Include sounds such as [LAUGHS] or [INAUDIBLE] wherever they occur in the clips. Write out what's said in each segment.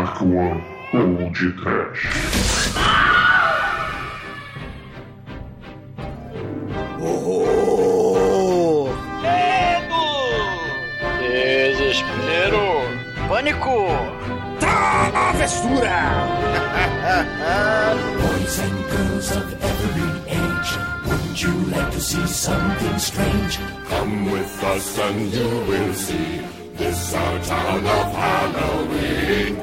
One Old Trash. Horror! Medo! Desespero! Pânico! Travessura! Boys and girls of every age, wouldn't you like to see something strange? Come with us and you will see. This our town of Halloween.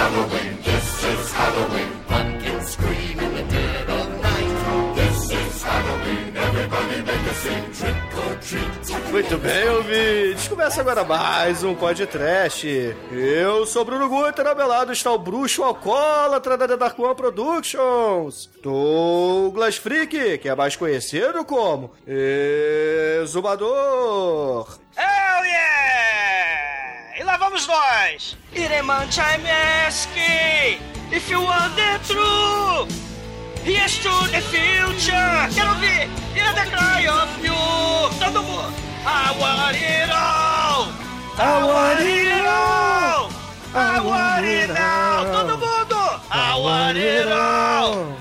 This is Halloween. This is Halloween. Pumpkins scream in the dead of night. This is Halloween. Everybody make a scene. Trick or treat. Muito bem, ouvintes. Começa agora mais um podcast. Eu sou Bruno Guter, ao meu lado está o bruxo alcoólatra da The Dark One Productions. Douglas Freak, que é mais conhecido como Exumador. Oh yeah! E lá vamos nós! Ireman Chaimeski! If you want the truth! Here's to the future! Quero ouvir! Hear the cry of you! Todo mundo! I want it all! I want it all! I want it all! Todo mundo! I want it all!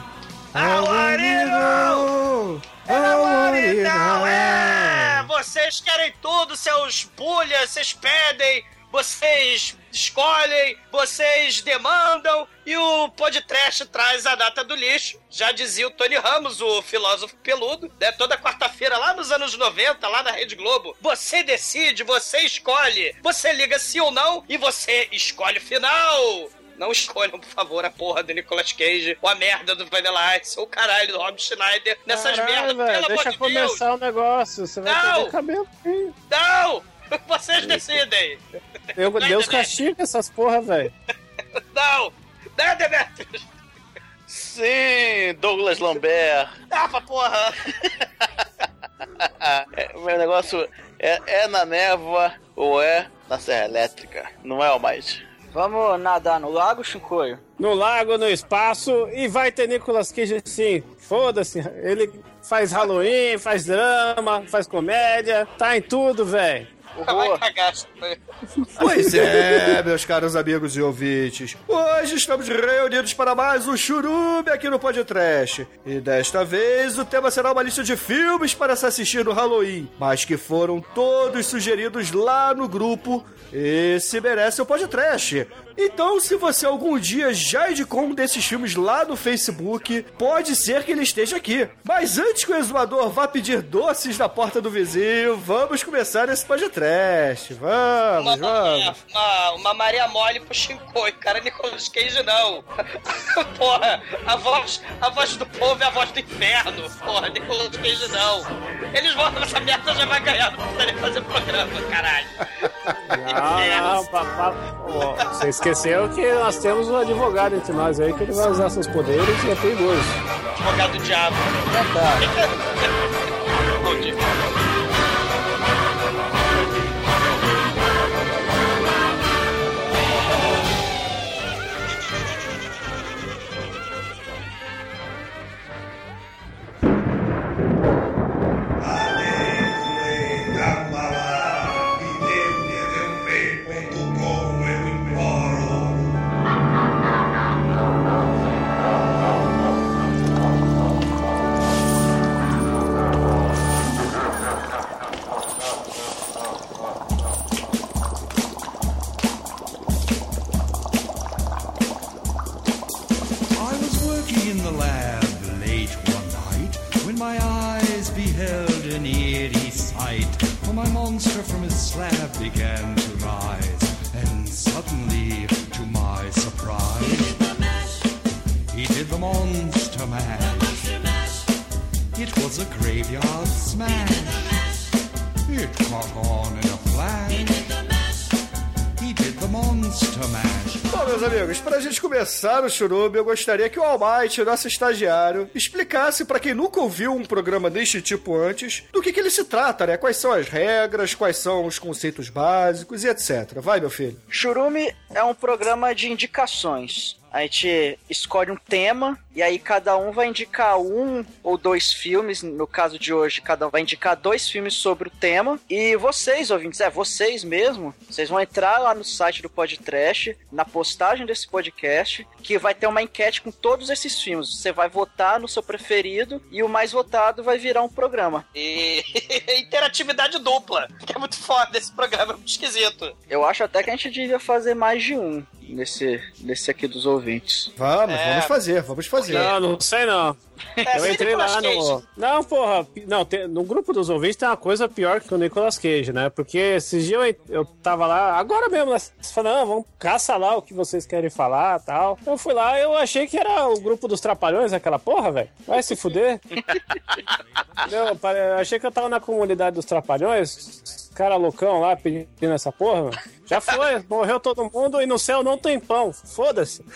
I want it all! I want it all! É! Vocês querem tudo, seus pulhas, vocês pedem, vocês escolhem, vocês demandam e o podcast traz a data do lixo. Já dizia o Tony Ramos, o filósofo peludo, né? Toda quarta-feira lá nos anos 90, lá na Rede Globo. Você decide, você escolhe. Você liga sim ou não e você escolhe o final. Não escolham, por favor, a porra do Nicolas Cage, ou a merda do Vanilla Ice, ou o caralho do Rob Schneider, nessas merdas, pelo amor Deixa de começar Deus. o negócio, você vai Não! perder cabelo. Sim. Não! [LAUGHS] Vocês decidem. Eu, Vai, Deus Demetrius. castiga essas porra, velho. [LAUGHS] Não! Não, Demetrius! Sim, Douglas Lambert. Ah, pra porra! [LAUGHS] É, o meu negócio é, é na névoa ou é na serra elétrica. Não é o mais. Vamos nadar no lago, Chicoio? No lago, no espaço, e vai ter Nicolas Cage assim. Foda-se, ele faz Halloween, faz drama, faz comédia, tá em tudo, velho. Vai cagar, Chicoio. Pois é, meus caros amigos e ouvintes. Hoje estamos reunidos para mais um churume aqui no Podcast. E desta vez o tema será uma lista de filmes para se assistir no Halloween, mas que foram todos sugeridos lá no grupo Esse Merece o Podcast. Então, se você algum dia já indicou um desses filmes lá no Facebook, pode ser que ele esteja aqui. Mas antes que o exumador vá pedir doces na porta do vizinho, vamos começar esse podcast. Vamos, Uma, vamos. uma, uma Maria Mole pro Shinkoi, cara, Nicolas Cage não. [LAUGHS] Porra, a voz, a voz do povo é a voz do inferno. Porra, Nicolas Cage não. Eles votam essa merda já vai ganhar, não precisa nem fazer programa, caralho. [LAUGHS] Não, não, papá. Ó, Você esqueceu que nós temos um advogado entre nós aí que ele vai usar seus poderes e é perigoso. Advogado do diabo. [LAUGHS] Bom dia. Começar o churume, eu gostaria que o Almighty, nosso estagiário, explicasse pra quem nunca ouviu um programa deste tipo antes, do que, que ele se trata, né? Quais são as regras, quais são os conceitos básicos e etc. Vai, meu filho. Churume é um programa de indicações. A gente escolhe um tema e aí cada um vai indicar um ou dois filmes. No caso de hoje, cada um vai indicar dois filmes sobre o tema. E vocês, ouvintes, é vocês mesmo, vocês vão entrar lá no site do Podcast, na postagem desse podcast, que vai ter uma enquete com todos esses filmes. Você vai votar no seu preferido e o mais votado vai virar um programa. E [LAUGHS] interatividade dupla. Que é muito foda esse programa, é muito esquisito. Eu acho até que a gente devia fazer mais de um nesse, nesse aqui dos ouvintes. Vamos, É. vamos fazer, vamos fazer. Não, não sei não. É, Eu entrei lá no. Cage. Não, porra. Não, tem- no grupo dos ouvintes tem uma coisa pior que o Nicolas Cage, né? Porque esses dias eu, eu tava lá, agora mesmo, né? Você falou, não, vamos caça lá o que vocês querem falar tal. Eu fui lá, eu achei que era o grupo dos Trapalhões, aquela porra, velho. Vai se fuder. [LAUGHS] Não, eu achei que eu tava na comunidade dos Trapalhões, cara loucão lá pedindo essa porra, mano. Já foi, morreu todo mundo e no céu não tem pão. Foda-se. [LAUGHS]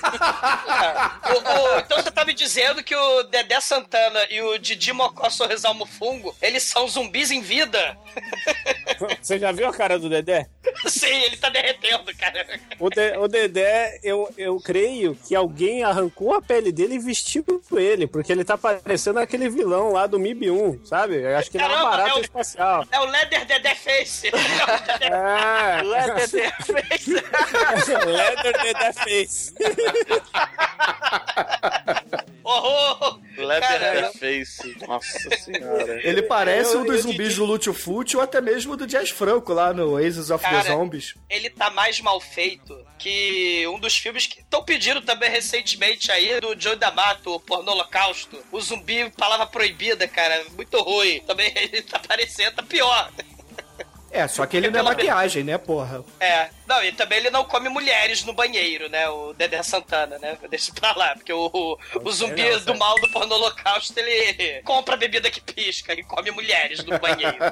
Então você tá me dizendo que o Dedé Santana e o Didi Mocó Sorrisal Mufungo, eles são zumbis em vida? [LAUGHS] Você já viu a cara do Dedé? [LAUGHS] Sim, ele tá derretendo, cara. O, De- o Dedé, eu, eu creio que alguém arrancou a pele dele e vestiu ele, porque ele tá parecendo aquele vilão lá do MIB 1, sabe? Eu acho que ele é um barato é o- espacial. É o Leather Dedé Face. É, Leather Face. Leather Dedé Face. Horror! Leather Face. Nossa senhora. Ele parece Eu- um dos eu zumbis te- do Lúcio Fute ou até mesmo do Jazz Franco lá no Aces of Cara, the Zombies. Ele tá mais mal feito que um dos filmes que estão pedindo também recentemente aí, do Joe D'Amato, o Porno Holocausto. O zumbi, palavra proibida, cara. Muito ruim. Também [LAUGHS] ele tá parecendo, tá pior. É, só que ele não é maquiagem, né, porra? É. Não, e também ele não come mulheres no banheiro, né? O Dedé Santana, né? [LAUGHS] Deixa pra lá, porque o, o, o zumbi não, do mal do porno holocausto, ele [LAUGHS] compra bebida que pisca e come mulheres no banheiro. [LAUGHS]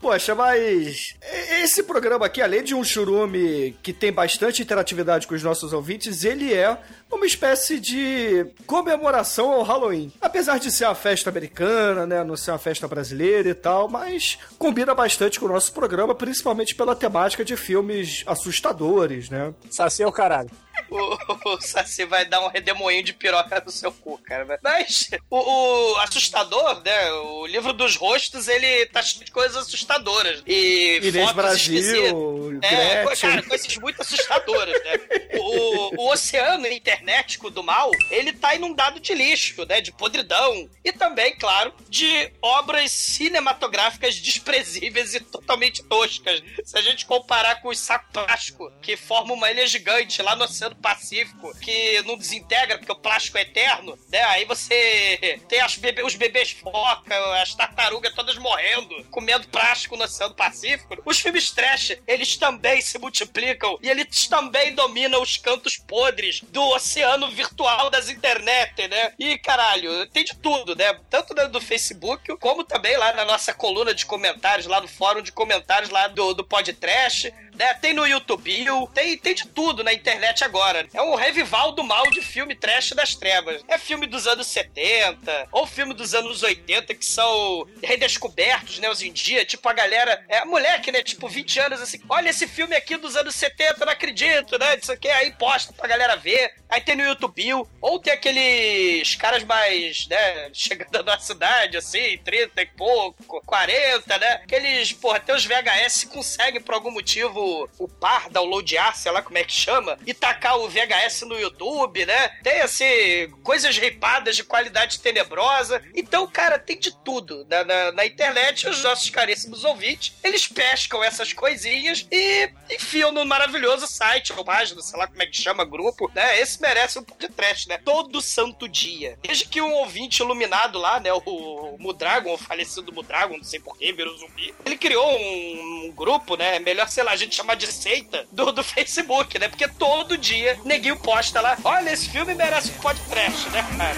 Poxa, mas esse programa aqui, além de um churume que tem bastante interatividade com os nossos ouvintes, ele é uma espécie de comemoração ao Halloween. Apesar de ser uma festa americana, né, não ser uma festa brasileira e tal, mas combina bastante com o nosso programa, principalmente pela temática de filmes assustadores, né? Saci é o caralho. [LAUGHS] o, o Saci vai dar um redemoinho de piroca no seu cu, cara. Mas o, o assustador, né? O livro dos rostos, ele tá cheio de coisas assustadoras. E Inês fotos Brasil, esquisitas. É, cara, coisas muito assustadoras, né? O, o oceano internético do mal, ele tá inundado de lixo, né? De podridão. E também, claro, de obras cinematográficas desprezíveis e totalmente toscas. Se a gente comparar com os sacos plástico que formam uma ilha gigante lá no Oceano Pacífico, que não desintegra porque o plástico é eterno, né? Aí você [LAUGHS] tem as bebê- os bebês foca, as tartarugas todas morrendo, comendo plástico no Oceano Pacífico. Os filmes trash, eles também se multiplicam e eles também dominam os cantos podres do oceano virtual das internet, né? E caralho, tem de tudo, né? Tanto do Facebook, como também lá na nossa coluna de comentários, lá no fórum de comentários lá do, do Podcast, né? Tem no YouTube, tem, tem de tudo na internet agora. É um revival do mal de filme trash das trevas. É filme dos anos 70, ou filme dos anos 80, que são redescobertos, né, hoje em dia. Tipo, a galera, é moleque, né, tipo, 20 anos, assim, olha esse filme aqui dos anos 70, não acredito, né, isso aqui, aí posta pra galera ver. Aí tem no YouTube, ou tem aqueles caras mais, né, [LAUGHS] chegando na cidade, assim, 30 e pouco, 40, né, aqueles, porra, tem os VHS conseguem, por algum motivo, upar, downloadar, sei lá como é que chama, e tacar o VHS no YouTube, né, tem, assim, coisas ripadas de qualidade tenebrosa. Então, cara, tem de tudo na, na, na internet. Os nossos caríssimos ouvintes, eles pescam essas coisinhas e enfiam no maravilhoso site, ou página, sei lá como é que chama, grupo, né? Esse merece um pouco de trash, né? Todo santo dia. Desde que um ouvinte iluminado lá, né? O, o Mudragon, o falecido Mudragon, não sei porquê, virou zumbi. Ele criou um, um grupo, né? Melhor, sei lá, a gente chamar de seita do, do Facebook, né? Porque todo dia neguinho posta lá. Olha, esse filme merece um podcast, né, cara?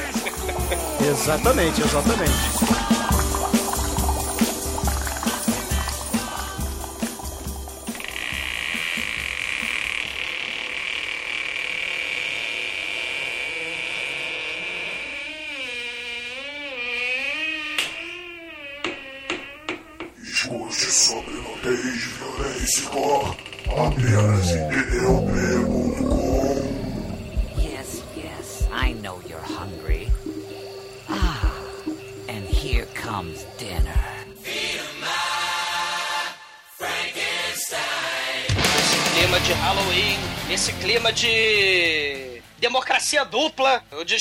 [LAUGHS] Exatamente, exatamente. Escute sobre nudez, bem, Senhor. Apenas eu pergunto. Yes, yes, I know you're hungry. Ah, and here comes dinner. Esse clima de Halloween, esse clima de democracia dupla, onde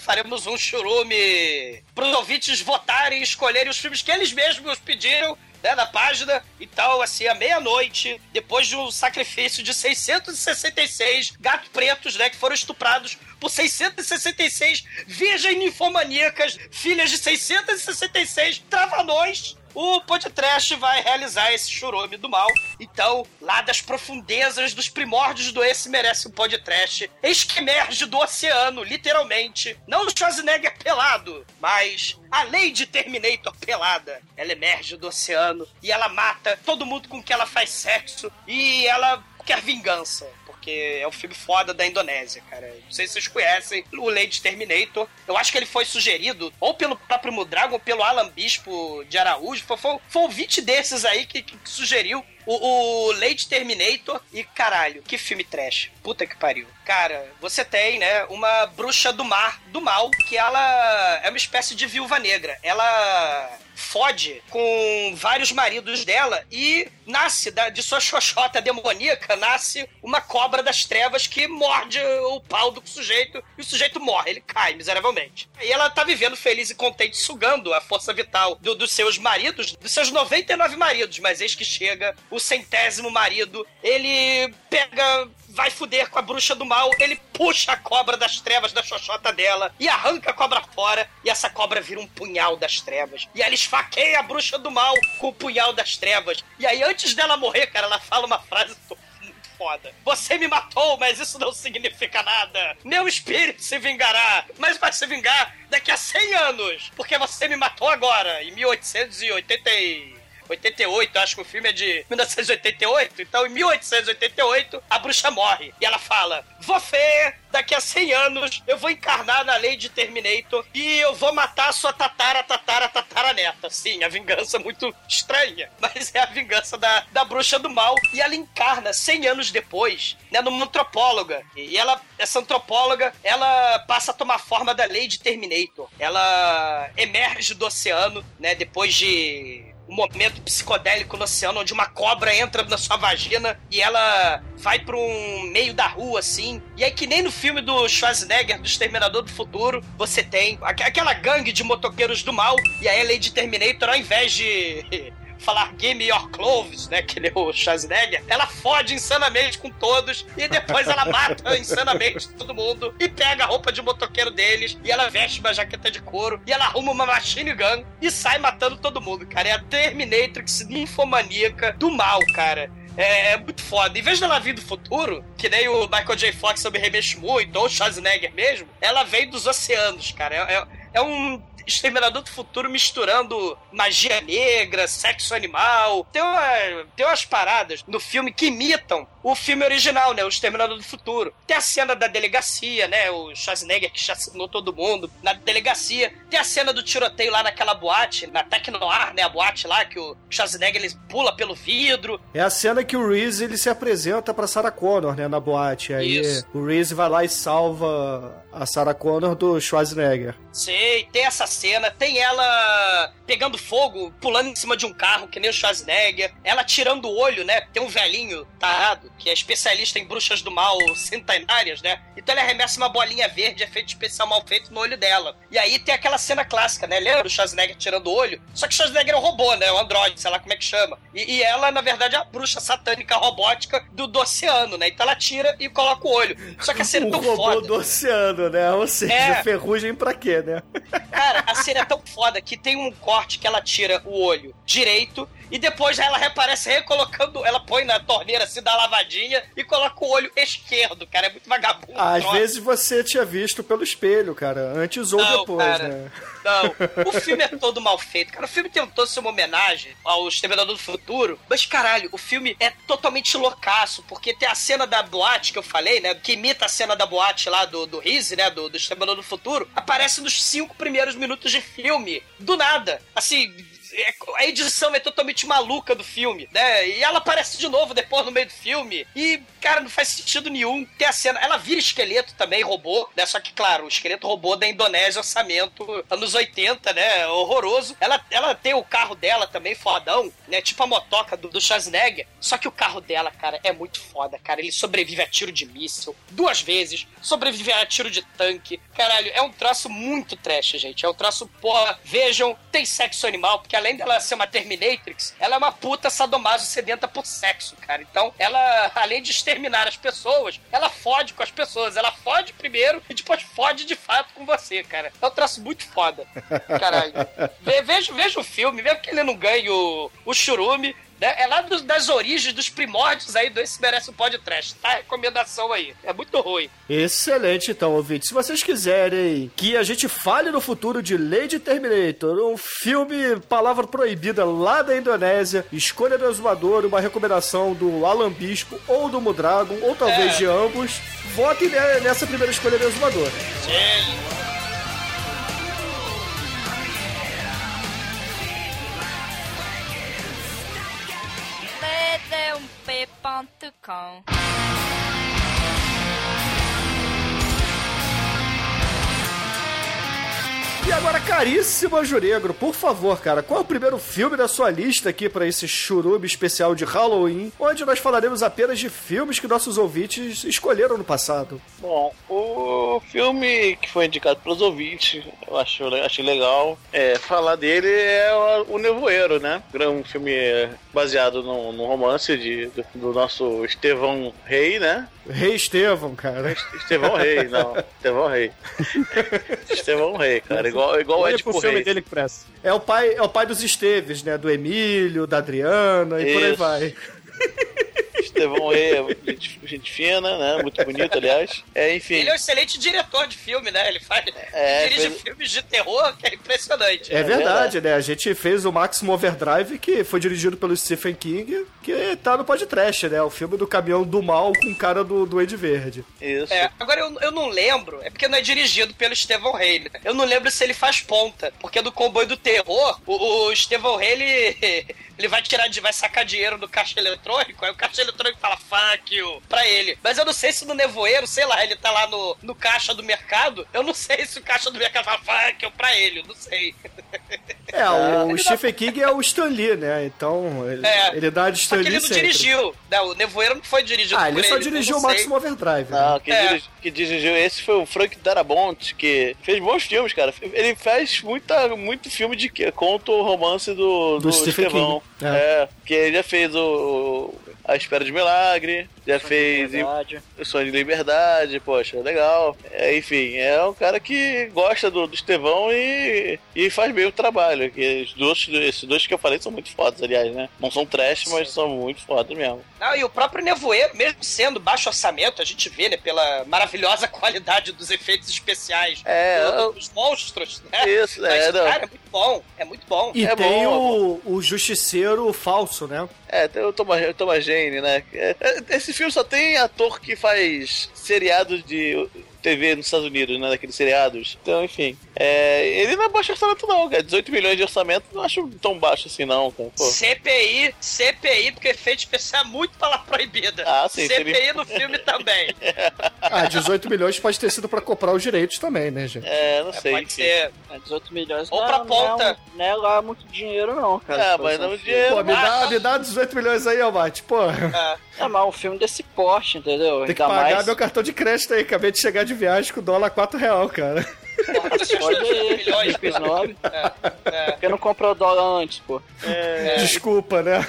faremos um churume para os ouvintes votarem e escolherem os filmes que eles mesmos pediram né, na página, então, assim, à meia-noite, depois de um sacrifício de 666 gatos pretos, né, que foram estuprados por 666 virgens ninfomaníacas, filhas de 666 travanões, o podcast vai realizar esse churume do mal. Então, lá das profundezas, dos primórdios do Esse Merece um Podcast, eis que emerge do oceano, literalmente. Não o Schwarzenegger pelado, mas a Lady Terminator pelada. Ela emerge do oceano e ela mata todo mundo com que ela faz sexo e ela quer vingança. É um filme foda da Indonésia, cara. Não sei se vocês conhecem o Lady Terminator. Eu acho que ele foi sugerido ou pelo próprio Mudragon ou pelo Alan Bispo de Araújo. Foi, foi, foi um ouvinte desses aí que, que sugeriu o, o Lady Terminator. E caralho, que filme trash. Puta que pariu. Cara, você tem, né, uma bruxa do mar, do mal, que ela é uma espécie de viúva negra. Ela fode com vários maridos dela e nasce da- de sua xoxota demoníaca, nasce uma cobra das trevas que morde o pau do sujeito e o sujeito morre, ele cai miseravelmente. E ela tá vivendo feliz e contente, sugando a força vital do- dos seus maridos, dos seus 99 maridos, mas eis que chega o centésimo marido, ele pega vai fuder com a bruxa do mal, ele puxa a cobra das trevas da xoxota dela e arranca a cobra fora, e essa cobra vira um punhal das trevas. E ela esfaqueia a bruxa do mal com o punhal das trevas. E aí, antes dela morrer, cara, ela fala uma frase muito foda. Você me matou, mas isso não significa nada. Meu espírito se vingará, mas vai se vingar daqui a 100 anos, porque você me matou agora, em 1880 e... 88, acho que o filme é de 1988. Então, em 1888, a bruxa morre. E ela fala: Você, daqui a 100 anos, eu vou encarnar na lei de Terminator e eu vou matar a sua tatara, tatara, tatara neta. Sim, a vingança é muito estranha, [LAUGHS] mas é a vingança da, da bruxa do mal. E ela encarna 100 anos depois, né, numa antropóloga. E ela, essa antropóloga, ela passa a tomar forma da lei de Terminator. Ela emerge do oceano, né, depois de um momento psicodélico no oceano onde uma cobra entra na sua vagina e ela vai pra um meio da rua assim. E aí, que nem no filme do Schwarzenegger, do Exterminador do Futuro, você tem aqu- aquela gangue de motoqueiros do mal. E aí, a Lady Terminator, ao invés de. Falar Give me your clothes, né? Que nem o Schwarzenegger. Ela fode insanamente com todos e depois ela mata [LAUGHS] insanamente todo mundo e pega a roupa de motoqueiro deles e ela veste uma jaqueta de couro e ela arruma uma machine gun e sai matando todo mundo, cara. É a Terminatrix ninfomaníaca do mal, cara. É, é muito foda. Em vez dela vir do futuro, que nem o Michael J. Fox eu me remexo muito, ou o Schwarzenegger mesmo, ela vem dos oceanos, cara. É, é- é um Exterminador do Futuro misturando magia negra, sexo animal. Tem, uma- tem umas paradas no filme que imitam o filme original, né? O Exterminador do Futuro. Tem a cena da delegacia, né? O Schwarzenegger que chacinou todo mundo na delegacia. Tem a cena do tiroteio lá naquela boate, na Tecnoar, né? A boate lá que o Schwarzenegger ele pula pelo vidro. É a cena que o Reese ele se apresenta pra Sarah Connor, né, na boate. Aí Isso. o Reese vai lá e salva a Sarah Connor do Schwarzenegger. Sei, tem essa cena, tem ela pegando fogo, pulando em cima de um carro, que nem o Schwarzenegger, ela tirando o olho, né? Tem um velhinho tarado, que é especialista em bruxas do mal centenárias, né? Então ele arremessa uma bolinha verde, efeito especial mal feito no olho dela. E aí tem aquela cena clássica, né? Lembra do Schwarzenegger tirando o olho? Só que o Schwarzenegger é um robô, né? Um androide, sei lá como é que chama. E, e ela, na verdade, é a bruxa satânica robótica do, do oceano, né? Então ela tira e coloca o olho. Só que a cena é [LAUGHS] o tão robô foda. do oceano, né? Ou seja, É. ferrugem pra quê, né? Cara, a cena é tão foda que tem um corte que ela tira o olho direito e depois ela reaparece recolocando, ela põe na torneira assim, dá lavadinha e coloca o olho esquerdo, cara. É muito vagabundo. Às troço. vezes você tinha visto pelo espelho, cara, antes ou Não, depois, cara. né? Não, [LAUGHS] o filme é todo mal feito. Cara, o filme tentou ser uma homenagem ao Exterminador do Futuro, mas caralho, o filme é totalmente loucaço, porque tem a cena da boate que eu falei, né? Que imita a cena da boate lá do, do Rizzi, né? Do, do Exterminador do Futuro. Aparece nos cinco primeiros minutos de filme. Do nada. Assim. A edição é totalmente maluca do filme, né? E ela aparece de novo depois no meio do filme. E, cara, não faz sentido nenhum ter a cena. Ela vira esqueleto também, robô, né? Só que, claro, o esqueleto robô da Indonésia, orçamento anos 80, né? Horroroso. Ela, ela tem o carro dela também, fodão, né? Tipo a motoca do, do Schwarzenegger. Só que o carro dela, cara, é muito foda, cara. Ele sobrevive a tiro de míssil duas vezes, sobrevive a tiro de tanque. Caralho, é um troço muito trash, gente. É um troço, porra, vejam, tem sexo animal, porque além dela ser uma Terminatrix, ela é uma puta sadomaso sedenta por sexo, cara. Então, ela, além de exterminar as pessoas, ela fode com as pessoas. Ela fode primeiro e depois fode de fato com você, cara. É um troço muito foda. [LAUGHS] Caralho. Ve- Veja, veja o filme, veja que ele não ganha o, o churume. Né? É lá dos- das origens, dos primórdios aí do Esse Merece o Podcast, tá? Recomendação aí. É muito ruim. Excelente, então, ouvinte. Se vocês quiserem que a gente fale no futuro de Lady Terminator, um filme palavra proibida lá da Indonésia, escolha do exumador, uma recomendação do Alan Bispo ou do Mudragon, ou talvez É. de ambos, votem ne- nessa primeira escolha do exumador. td1p.com E agora, caríssimo Juregro, por favor, cara, qual é o primeiro filme da sua lista aqui para esse churume especial de Halloween, onde nós falaremos apenas de filmes que nossos ouvintes escolheram no passado? Bom, o filme que foi indicado pelos ouvintes, eu acho, achei legal. É, falar dele é o Nevoeiro, né? Um filme baseado num, num romance de, do, do nosso Estevão Rei, né? Rei Estevão, cara. Estevão Rei, [LAUGHS] não. Estevão Rei. [LAUGHS] Estevão Rei, cara. Igual, igual é tipo Rei. dele que presta. É o pai, é o pai dos Esteves, né? Do Emílio, da Adriana e por aí Isso. vai. [LAUGHS] Estevão Rei é gente, gente fina, né? Muito bonito, aliás. É, enfim. Ele é um excelente diretor de filme, né? Ele faz. É, dirige fez- filmes de terror que é impressionante. É verdade, né? A gente fez o Maximum Overdrive, que foi dirigido pelo Stephen King, que tá no podcast, né? O filme do caminhão do mal com cara do Duende Verde. Isso. É, agora eu, eu não lembro, é porque não é dirigido pelo Estevão Rey, né? Eu não lembro se ele faz ponta, porque do comboio do terror, o, o Estevão Rey, ele, [LAUGHS] ele vai tirar, de, vai sacar dinheiro do caixa eletrônico, aí o caixa eletrônico fala fuck you pra ele. Mas eu não sei se no nevoeiro, sei lá, ele tá lá no, no caixa do mercado, eu não sei se o caixa do mercado fala fuck you pra ele, eu não sei. É, o, Stephen King é o Stan Lee, né? Então, ele, É. ele dá de Só Stan que ele Lee não sempre. dirigiu, né? O nevoeiro não foi dirigido Ah, por ele só eu dirigiu o. Maximum Overdrive. né? Não, quem, É. dirigi- quem dirigiu esse foi o Frank Darabont, que fez bons filmes, cara. Ele faz muita, muito filme de que conta o romance do, Do Stephen Estevão. King, É. que ele já fez o, o A Espera de Milagre, já fez Verdade. O Sonho de Liberdade, poxa, legal. É, enfim, é um cara que gosta do, do Estevão e, e faz bem o trabalho. Que os dois, esses dois que eu falei são muito fodas, aliás, né? Não são trash, mas são muito fodas mesmo. Não, e o próprio Nevoeiro, mesmo sendo baixo orçamento, a gente vê, né, pela maravilhosa [LAUGHS] qualidade dos efeitos especiais É, do- eu- dos monstros, né? Isso, Mas, é, cara, é muito bom, é muito bom. E É tem bom, o, o Justiceiro falso, né? É, tem o Thomas, o Thomas Jane, né? É, é, esse filme só tem ator que faz seriado de TV nos Estados Unidos, né? Daqueles seriados. Então, enfim. É, ele não é baixo orçamento, não, cara. 18 milhões de orçamento não acho tão baixo assim, não, cara. Pô. CPI, CPI, porque efeito especial é muito palavra proibida. Ah, sim, CPI seria- no filme também. [LAUGHS] Ah, 18 milhões pode ter sido pra comprar os direitos também, né, gente? É, não É, sei. pode enfim. ser. É, 18 milhões Ou não, pra é- ponta. Não é, não é lá muito dinheiro, não, cara. É, pra mas não um o filme. dinheiro. Pô, me dá, Ah, me dá 18 milhões aí, Almate. Pô, É, mas um filme desse porte, entendeu? tem que Ainda pagar mais... meu cartão de crédito aí. Acabei de chegar de viagem com dólar 4 real, cara. Porra, Pode 18 ir, milhões. É, é. Por que não comprou dólar antes, pô? Desculpa, né?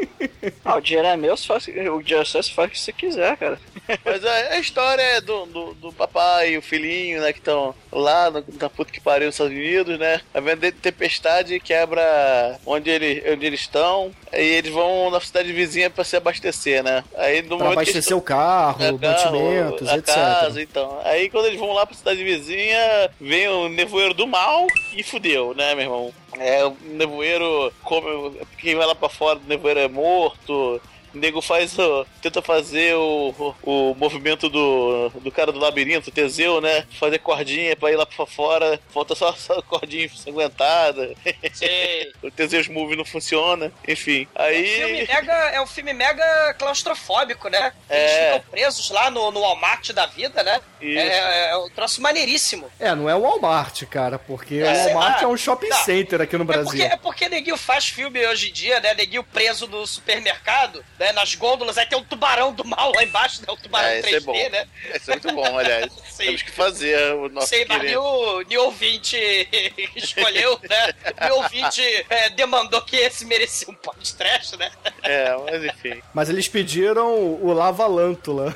[LAUGHS] Ah, o dinheiro é meu, faz, o dinheiro é seu, você faz o que você quiser, cara. [LAUGHS] Mas a, a história é do, do, do papai e o filhinho, né, que estão lá no, na puta que pariu nos Estados Unidos, né? A venda de tempestade quebra onde, ele, onde eles estão. Aí eles vão na cidade vizinha pra se abastecer, né? Aí no Pra abastecer eles o carro, É, carro, mantimentos, a etc. casa, então. Aí quando eles vão lá pra cidade vizinha, vem o nevoeiro do mal e fudeu, né, meu irmão? É, o nevoeiro come. Quem vai lá pra fora do nevoeiro é morto. O nego faz o. tenta fazer o, o, o movimento do, do cara do labirinto, Teseu, né? Fazer cordinha pra ir lá pra fora, falta só, só cordinha ensanguentada. Sei. [LAUGHS] o Teseus Move não funciona, enfim. É um filme Aí. mega, é um filme mega claustrofóbico, né? Eles É. ficam presos lá no, no Walmart da vida, né? Isso. É, é um troço maneiríssimo. É, não é o Walmart, cara, porque É, o Walmart é um shopping Não. center aqui no É porque, Brasil. é porque Neguinho faz filme hoje em dia, né? Neguinho preso no supermercado, né? Nas gôndolas, aí tem um tubarão do mal lá embaixo, né? O tubarão É, esse 3D, é bom. né? Esse é muito bom, aliás. [LAUGHS] Sim. Temos que fazer o nosso Sei, mas o New ouvinte [LAUGHS] escolheu, né? New ouvinte é, demandou que esse merecia um podcast trash, né? É, mas enfim. Mas eles pediram o Lava Lântula.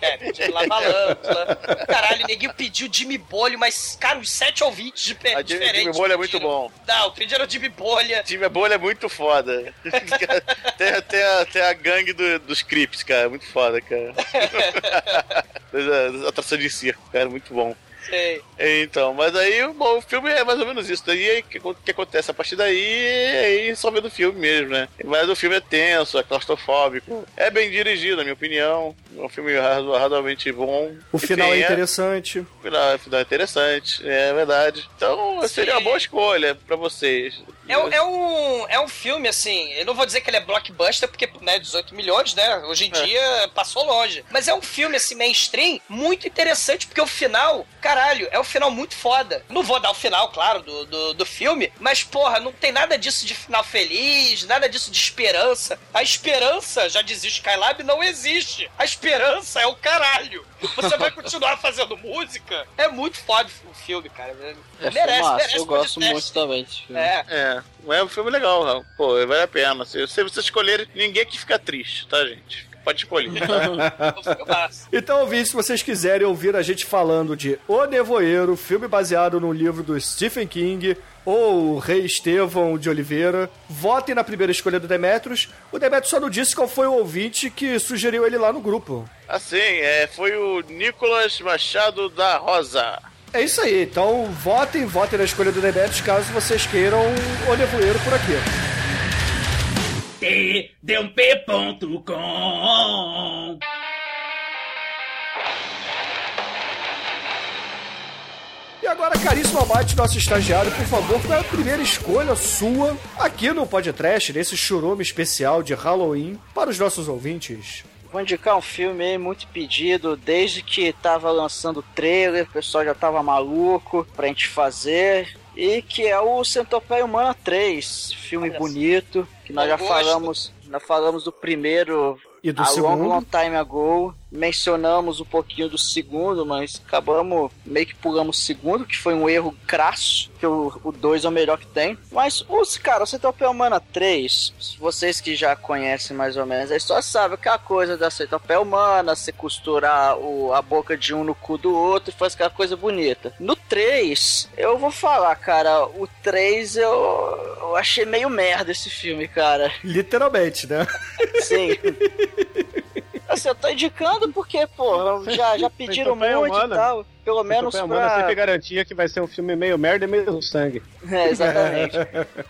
É, pediu Lavalântula. Caralho, o neguinho pediu Jimmy Bolho, mas, cara, uns sete ouvintes de A Jimmy, diferentes. Jimmy Bolha é muito bom. Não, pediram Jimmy Bolha. Jimmy Bolha é muito foda. [LAUGHS] tem, tem, a, tem a gangue do- dos creeps, cara. Muito foda, cara. [LAUGHS] das atrações de circo, cara. Muito bom. Sei. Então, mas aí bom, o filme é mais ou menos isso. Daí aí, o que, que acontece a partir daí é aí só vendo o filme mesmo, né? Mas o filme é tenso, é claustrofóbico. É bem dirigido, na minha opinião. É um filme razo- razoavelmente bom. O final é Enfim, interessante. O final, o final é interessante, é verdade. Então seria uma boa escolha pra vocês. É, um- é um, é um filme, assim, eu não vou dizer que ele é blockbuster, porque, né, 18 milhões, né, hoje em dia passou longe. Mas é um filme, assim, mainstream, muito interessante, porque o final, caralho, é um final muito foda. Não vou dar o final, claro, do, do, do filme, mas, porra, não tem nada disso de final feliz, nada disso de esperança. A esperança, já dizia o Skylab, não existe. A esperança é o caralho. Você vai continuar [LAUGHS] fazendo música? É muito foda o filme, cara. É merece, filmaço, merece eu gosto podcast. muito também desse filme. É. É, é um filme legal. Pô, vale a pena. Se, se você escolher, ninguém aqui fica triste, tá, gente? Pode escolher. [LAUGHS] [LAUGHS] Então, ouvinte, se vocês quiserem ouvir a gente falando de O Nevoeiro, filme baseado no livro do Stephen King, ou o Rei Estevão de Oliveira, votem na primeira escolha do Demetrius. O Demetrius só não disse qual foi o ouvinte que sugeriu ele lá no grupo. assim, é, foi o Nicolas Machado da Rosa. É isso aí, então votem, votem na escolha do Demetrius caso vocês queiram O Nevoeiro por aqui. tdump.com E agora, caríssimo Abate, nosso estagiário, por favor, qual é a primeira escolha sua aqui no podcast, nesse churume especial de Halloween, para os nossos ouvintes? Vou indicar um filme aí muito pedido, desde que tava lançando o trailer, o pessoal já tava maluco pra gente fazer. E que é o Centopeia Humana 3, filme Olha bonito, que nós já gosto. falamos, nós falamos do primeiro E do a segundo? long, long time ago. Mencionamos um pouquinho do segundo, mas acabamos meio que pulamos o segundo, que foi um erro crasso, que o 2 é o melhor que tem. Mas os cara, o Centopeia Humana 3, vocês que já conhecem mais ou menos a história, sabem aquela coisa da Centopeia Humana, você costurar o, a boca de um no cu do outro e faz aquela coisa bonita. No 3, eu vou falar, cara, o 3 eu, eu achei meio merda esse filme, cara. Literalmente, né? Sim. [LAUGHS] Assim, eu tô indicando porque, pô, já, já pediram muito Humana. e tal. Pelo menos Centopeia Humana pra... sempre garantia que vai ser um filme meio merda e meio sangue. É, exatamente.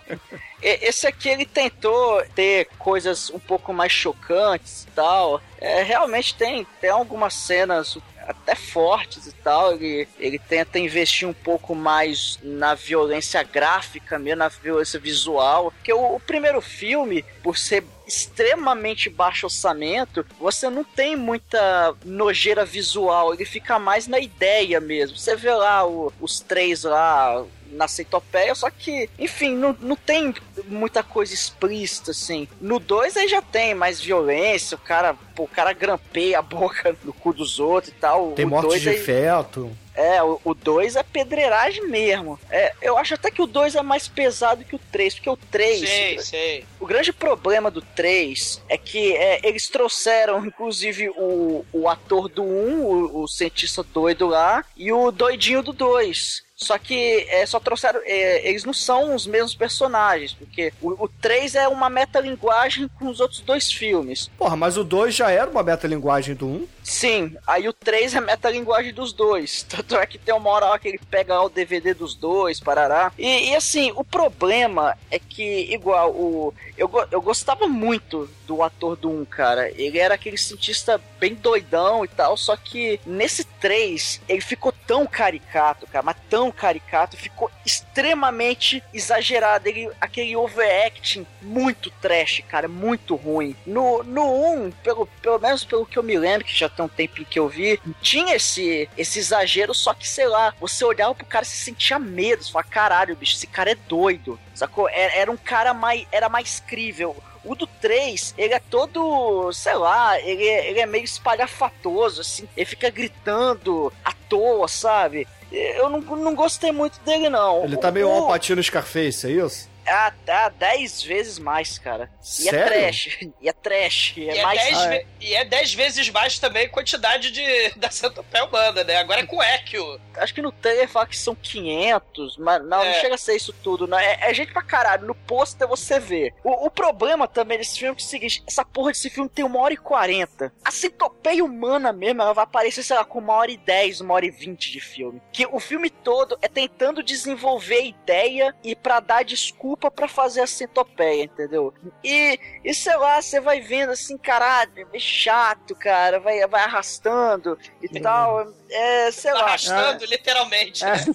[LAUGHS] Esse aqui ele tentou ter coisas um pouco mais chocantes e tal. É, realmente tem, tem algumas cenas até fortes e tal. Ele, ele tenta investir um pouco mais na violência gráfica, mesmo na violência visual. Porque o, o primeiro filme, por ser extremamente baixo orçamento, você não tem muita nojeira visual. Ele fica mais na ideia mesmo. Você vê lá o- os três lá na centopeia, só que, enfim, não, não tem muita coisa explícita, assim. No 2 aí já tem mais violência, o cara, pô, o cara grampeia a boca no cu dos outros e tal. Tem o morte dois de aí- feto. é, o 2 é pedreiragem mesmo. É, eu acho até que o 2 é mais pesado que o 3, porque o 3. Sei, sei. O grande problema do 3 é que é, eles trouxeram, inclusive, o, o ator do 1, o, o cientista doido lá, e o doidinho do 2. Só que é, só trouxeram. é, eles não são os mesmos personagens, porque o, o 3 é uma metalinguagem com os outros dois filmes. Porra, mas o 2 já era uma metalinguagem do 1. Sim, aí o 3 é metalinguagem dos dois. [LAUGHS] Tanto é que tem uma hora lá que ele pega o DVD dos dois, parará. E, e assim, o problema é que, igual, o. Eu, eu gostava muito do ator do 1, cara. Ele era aquele cientista bem doidão e tal, só que nesse 3 ele ficou tão caricato, cara, mas tão caricato, ficou extremamente exagerado. Ele, aquele overacting muito trash, cara, muito ruim. No, no 1, pelo, pelo menos pelo que eu me lembro, que já tem um tempinho que eu vi, tinha esse, esse exagero, só que sei lá, você olhava pro cara e se sentia medo, você falava, caralho, bicho, esse cara é doido. Sacou? Era, era um cara mais. Era mais crível. O do 3, ele é todo, sei lá, ele é, ele é meio espalhafatoso, assim, ele fica gritando à toa, sabe? Eu não, não gostei muito dele, não. Ele tá meio O- Alpatino Scarface, é isso? Ah, tá 10 vezes mais, cara. E é Sério? trash. [LAUGHS] E é trash. E E é é, mais. 10 Ah, ve- e é 10 vezes mais também a quantidade de, [LAUGHS] da centopeia humana, né? Agora é com Ekio. Acho que no trailer fala que são 500, mas não, não É. chega a ser isso tudo. Não. É, é gente pra caralho. No pôster você vê. O, o problema também desse filme é o seguinte: essa porra desse filme tem uma hora e 40. A centopeia humana mesmo, ela vai aparecer, sei lá, com uma hora e 10, uma hora e 20 de filme. Que o filme todo é tentando desenvolver ideia e pra dar desculpa pra fazer a centopeia, entendeu? E, e sei lá, você vai vendo assim, caralho, é chato, cara, vai, vai arrastando e tal. É, sei lá. Arrastando, literalmente. né? [LAUGHS]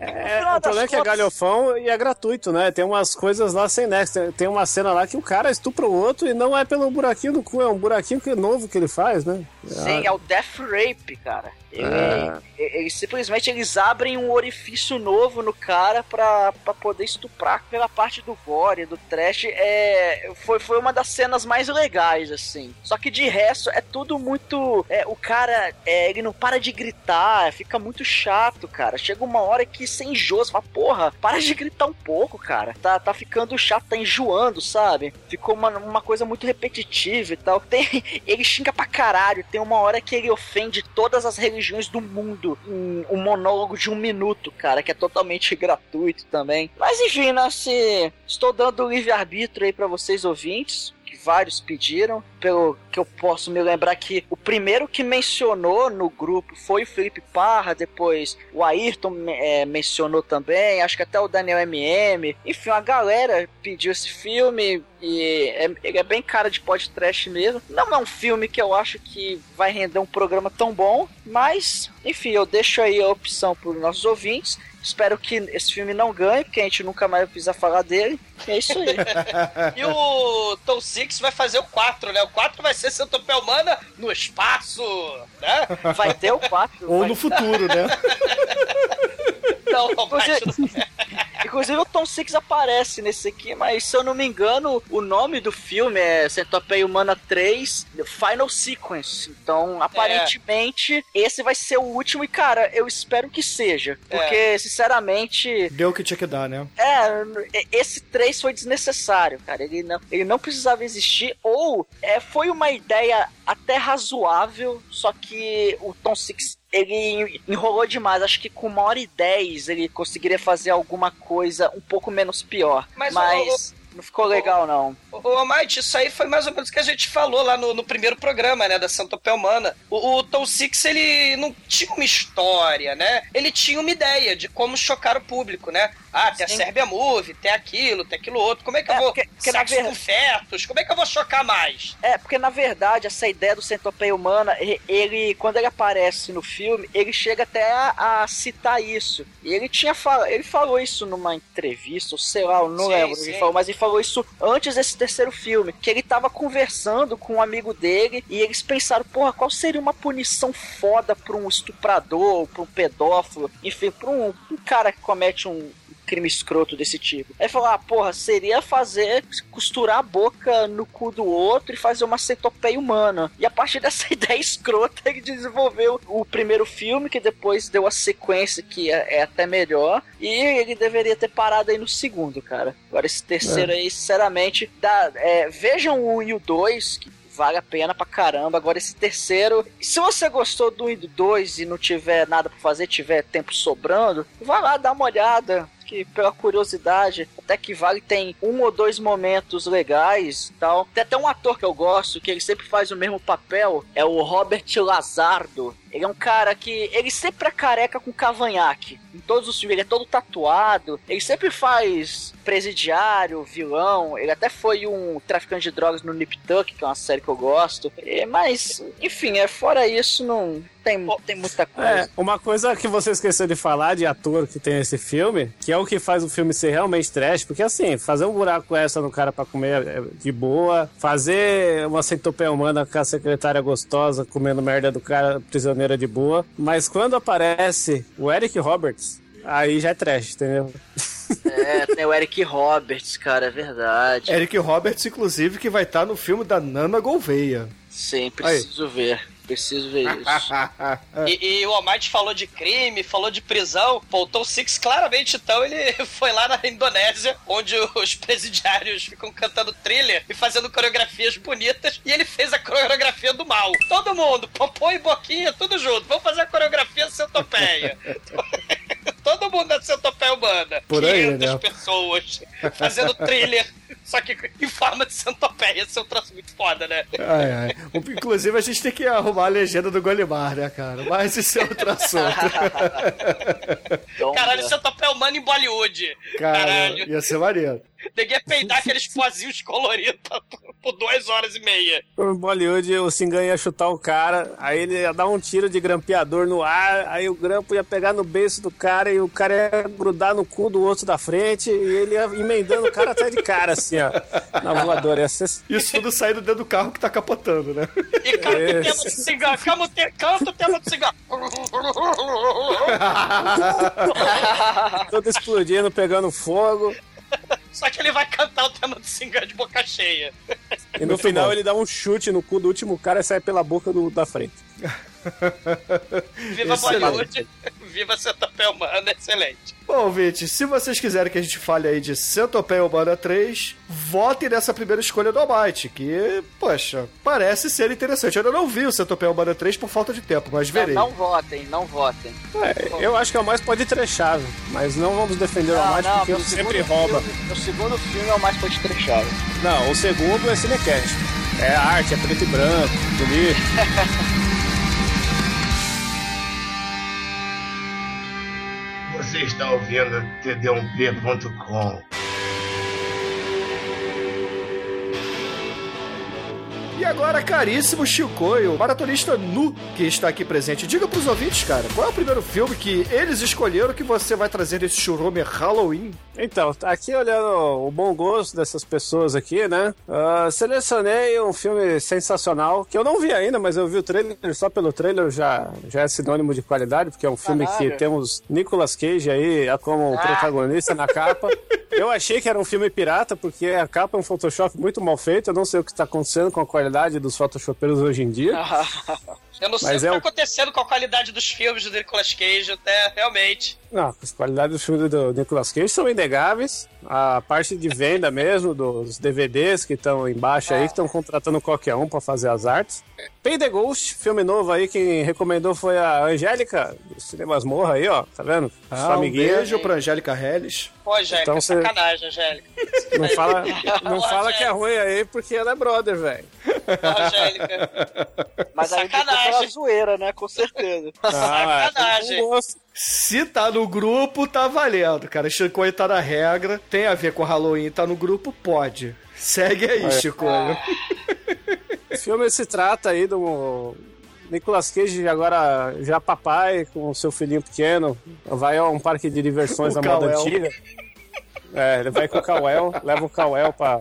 É, o problema é que é galhofão e é gratuito, né? Tem umas coisas lá sem nexo. Tem, uma cena lá que o cara estupra o outro e não é pelo buraquinho do cu, é um buraquinho que, novo que ele faz, né? Sim, é o Death Rape, cara. Ele, É. eles simplesmente eles abrem um orifício novo no cara pra, pra poder estuprar pela parte do gore, do trash. É, foi, foi uma das cenas mais legais, assim. Só que de resto é tudo muito. é, o cara, é, ele não para de gritar, fica muito chato, cara. Chega uma hora que você enjoa, você fala, porra, para de gritar um pouco, cara. Tá, tá ficando chato, tá enjoando, sabe? Ficou uma, uma coisa muito repetitiva e tal. [LAUGHS] Tem, ele xinga pra caralho. Tem uma hora que ele ofende todas as religiões do mundo em um monólogo de um minuto, cara, que é totalmente gratuito também. Mas enfim, né, se estou dando livre-arbítrio aí pra vocês ouvintes. que Vários pediram, pelo que eu posso me lembrar que o primeiro que mencionou no grupo foi o Felipe Parra, depois o Ayrton eh, mencionou também, acho que até o Daniel MM. Enfim, a galera pediu esse filme e é, ele é bem cara de podcast mesmo. Não é um filme que eu acho que vai render um programa tão bom, mas enfim, eu deixo aí a opção para os nossos ouvintes. Espero que esse filme não ganhe, porque a gente nunca mais vai precisar falar dele. É isso aí. [LAUGHS] E o Tom Six vai fazer o 4, né? O 4 vai ser centopeia humana no espaço, né? Vai ter o 4. Ou no futuro, né? [LAUGHS] Não, mas Inclusive, o Tom Six aparece nesse aqui, mas se eu não me engano, o nome do filme é Centopeia Humana 3 The Final Sequence. Então, aparentemente, esse vai ser o último e, cara, eu espero que seja. Porque, sinceramente, Deu o que tinha que dar, né? é, esse 3 foi desnecessário, cara. Ele não, ele não precisava existir. Ou é, foi uma ideia até razoável, só que o Tom Six ele enrolou demais. Acho que com uma hora e dez ele conseguiria fazer alguma coisa um pouco menos pior. Mas, Mas, não ficou legal, não. Ô, Almighty, isso aí foi mais ou menos o que a gente falou lá no, no primeiro programa, né, da Centopeia Humana. O, o Tom Six, ele não tinha uma história, né? Ele tinha uma ideia de como chocar o público, né? Ah, tem Sim. a Serbia Movie, tem aquilo, tem aquilo outro. Como é que É, eu vou... porque- porque Sexo ver- com fetos, como é que eu vou chocar mais? É, porque na verdade essa ideia do centopeia humana, ele, quando ele aparece no filme, ele chega até a, a citar isso. E ele tinha fal... ele falou isso numa entrevista, ou sei lá, eu não Sim, lembro o que sim. ele falou, mas ele falou isso antes desse terceiro filme, que ele tava conversando com um amigo dele e eles pensaram, porra, qual seria uma punição foda pra um estuprador, pra um pedófilo, enfim, pra um, um cara que comete um crime escroto desse tipo. Aí falou, ah, porra, seria fazer, costurar a boca no cu do outro e fazer uma centopeia humana. E a partir [LAUGHS] dessa ideia escrota, ele desenvolveu o primeiro filme, que depois deu a sequência, que é, é até melhor, e ele deveria ter parado aí no segundo, cara. Agora esse terceiro aí, sinceramente, dá, é, vejam o 1 e o 2, que vale a pena pra caramba. Agora esse terceiro, se você gostou do 1 e do 2 e não tiver nada pra fazer, tiver tempo sobrando, vai lá dar uma olhada. Que pela curiosidade, até que vale, tem um ou dois momentos legais tal. Tem até um ator que eu gosto, que ele sempre faz o mesmo papel, é o Robert Lazardo. Ele é um cara que. Ele sempre é careca com cavanhaque. Em todos os filmes, ele é todo tatuado. Ele sempre faz presidiário, vilão. Ele até foi um traficante de drogas no Nip Tuck, que é uma série que eu gosto. É, mas, enfim, é, fora isso, não tem, tem muita coisa. É, uma coisa que você esqueceu de falar de ator que tem esse filme, que é o que faz o filme ser realmente trash, porque assim, fazer um buraco essa no cara pra comer é de boa, fazer uma centopeia humana com a secretária gostosa comendo merda do cara prisioneira de boa, mas quando aparece o Eric Roberts, aí já é trash, entendeu? É, tem o Eric Roberts, cara, é verdade. Eric Roberts, inclusive, que vai estar no filme da Nana Gouveia. Sim, preciso ver. Preciso ver isso. [LAUGHS] E, e o Almighty falou de crime, falou de prisão. Tom Six claramente, então, ele [LAUGHS] foi lá na Indonésia, onde os presidiários ficam cantando thriller e fazendo coreografias bonitas, e ele fez a coreografia do mal. Todo mundo, [LAUGHS] popô e boquinha, tudo junto. Vamos fazer a coreografia centopeia. Todo mundo na centopeia humana. Por aí, 500 né? pessoas fazendo thriller, só que em forma de centopeia. Esse é um troço muito foda, né? Ai, ai. Inclusive, a gente tem que arrumar a legenda do Golimar, né, cara? Mas isso é outro assunto. Caralho, é. centopeia humana em Bollywood. Cara, Caralho. ia ser maneiro. Ninguém ia peidar aqueles pozinhos coloridos por- duas horas e meia. O Bollywood, o Singan ia chutar o cara, aí ele ia dar um tiro de grampeador no ar, aí o grampo ia pegar no beiço do cara e o cara ia grudar no cu do outro da frente e ele ia emendando o cara até de cara, assim, ó, na voadora. Ia ser... Isso tudo saindo dentro do carro que tá capotando, né? E canta o tema do cigarro. Canta o tema do cigarro. [LAUGHS] Todo explodindo, pegando fogo. Só que ele vai cantar o tema do cigarro de boca cheia. E no final ele dá um chute no cu do último cara e sai pela boca do, da frente. [LAUGHS] [LAUGHS] Viva Excelente. Bollywood. [LAUGHS] Viva Centopeia Humana. Excelente. Bom, ouvintes, se vocês quiserem que a gente fale aí de Centopeia Humana 3, votem nessa primeira escolha do Almighty, que, poxa, parece ser interessante. Eu ainda não vi o Centopeia Humana 3 por falta de tempo, mas Não, verei. não votem, não votem. É, eu acho que é o mais pode trechar, mas não vamos defender o Não, Almighty não, porque ele sempre rouba. Filme, o segundo filme é o mais pode trechado. Não, o segundo é Cinecast. É arte, é preto e branco, bonito. [LAUGHS] Você está ouvindo td1p.com. E agora, caríssimo Chicoio, maratonista nu que está aqui presente, diga pros ouvintes, cara, qual é o primeiro filme que eles escolheram que você vai trazer desse churume Halloween? Então, aqui olhando o bom gosto dessas pessoas aqui, né? ah, selecionei um filme sensacional, que eu não vi ainda, mas eu vi o trailer, só pelo trailer já, já é sinônimo de qualidade, porque é um filme que Caralho. temos Nicolas Cage aí como Ah. protagonista na capa. [LAUGHS] Eu achei que era um filme pirata, porque a capa é um Photoshop muito mal feito, eu não sei o que está acontecendo com a qualidade dos Photoshopeiros hoje em dia. [LAUGHS] Eu não sei Mas o que é tá o- acontecendo com a qualidade dos filmes do Nicolas Cage, até realmente. Não, as qualidades dos filmes do Nicolas Cage são inegáveis. A parte de venda [LAUGHS] mesmo, dos DVDs que estão embaixo aí, que estão contratando qualquer um pra fazer as artes. Pay the Ghost, filme novo aí, quem recomendou foi a Angélica, do Cinemas Morra aí, ó, tá vendo? Sua Ah, um amiguinha. beijo pra Angélica Helles. Pô, Angélica, Então você- sacanagem, Angélica. Não fala, não fala que é ruim aí, porque ela é brother, velho. Angélica. Mas aí Sacanagem. pela zoeira, né? Com certeza. Ah, é, Sacanagem. gosto. Se tá no grupo, tá valendo, cara. Chicoio tá na regra, tem a ver com Halloween, tá no grupo, pode. Segue aí, Chicoio. O [LAUGHS] filme se trata aí do Nicolas Cage, agora já papai, com o seu filhinho pequeno, vai a um parque de diversões O da moda antiga. É, ele vai com o Cauel, leva o Cauel pra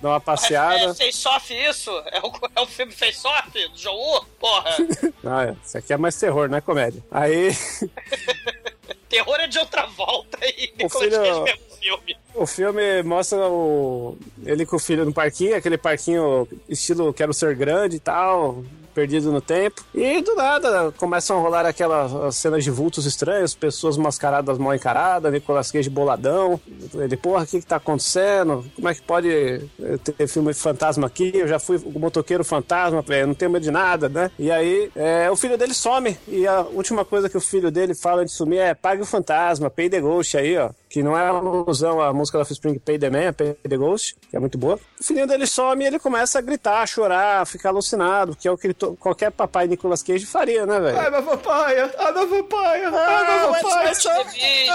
dar uma É passeada. face-off isso? É o, é o filme face-off do John Woo? Porra. Não, [LAUGHS] é, isso aqui é mais terror, não é comédia. Aí [LAUGHS] Terror é de outra volta e Nicolas filho- Cage mesmo filme. o filme mostra o ele com o filho no parquinho, aquele parquinho estilo quero ser grande e tal. Perdido no tempo. E do nada começam a rolar aquelas cenas de vultos estranhos, pessoas mascaradas mal encaradas, Nicolas Cage boladão. Ele, porra, o que que tá acontecendo? Como é que pode eh, ter filme de fantasma aqui? Eu já fui o motoqueiro fantasma, não tenho medo de nada, né? E aí é, o filho dele some. E a última coisa que o filho dele fala de sumir é pague o fantasma, pay the ghost aí, ó. Que não é uma alusão à música da Offspring Pay the Man, Pay the Ghost, que é muito boa. O filhinho dele some e ele começa a gritar, a chorar, a ficar alucinado, que é o que to- qualquer papai Nicolas Cage faria, né, velho? Ai, meu papai, ai, meu papai, ai, meu what's papai.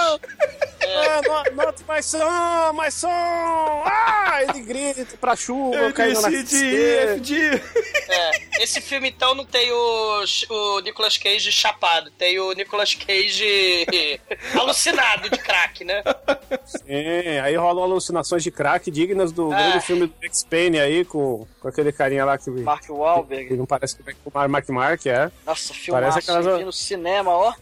Ah, not, my son, my son! Ah, ele grita pra chuva, caindo na. FD. É, esse filme então não tem o, o Nicolas Cage chapado, tem o Nicolas Cage [LAUGHS] alucinado de crack, né? Sim, aí rolam alucinações de crack dignas do Ah. grande filme do Max Payne aí, com, com aquele carinha lá que, Mark que Wahlberg. não parece que vai com o Mark Mark, é. Nossa, filmaço. aquelas- Eu vi no cinema, ó.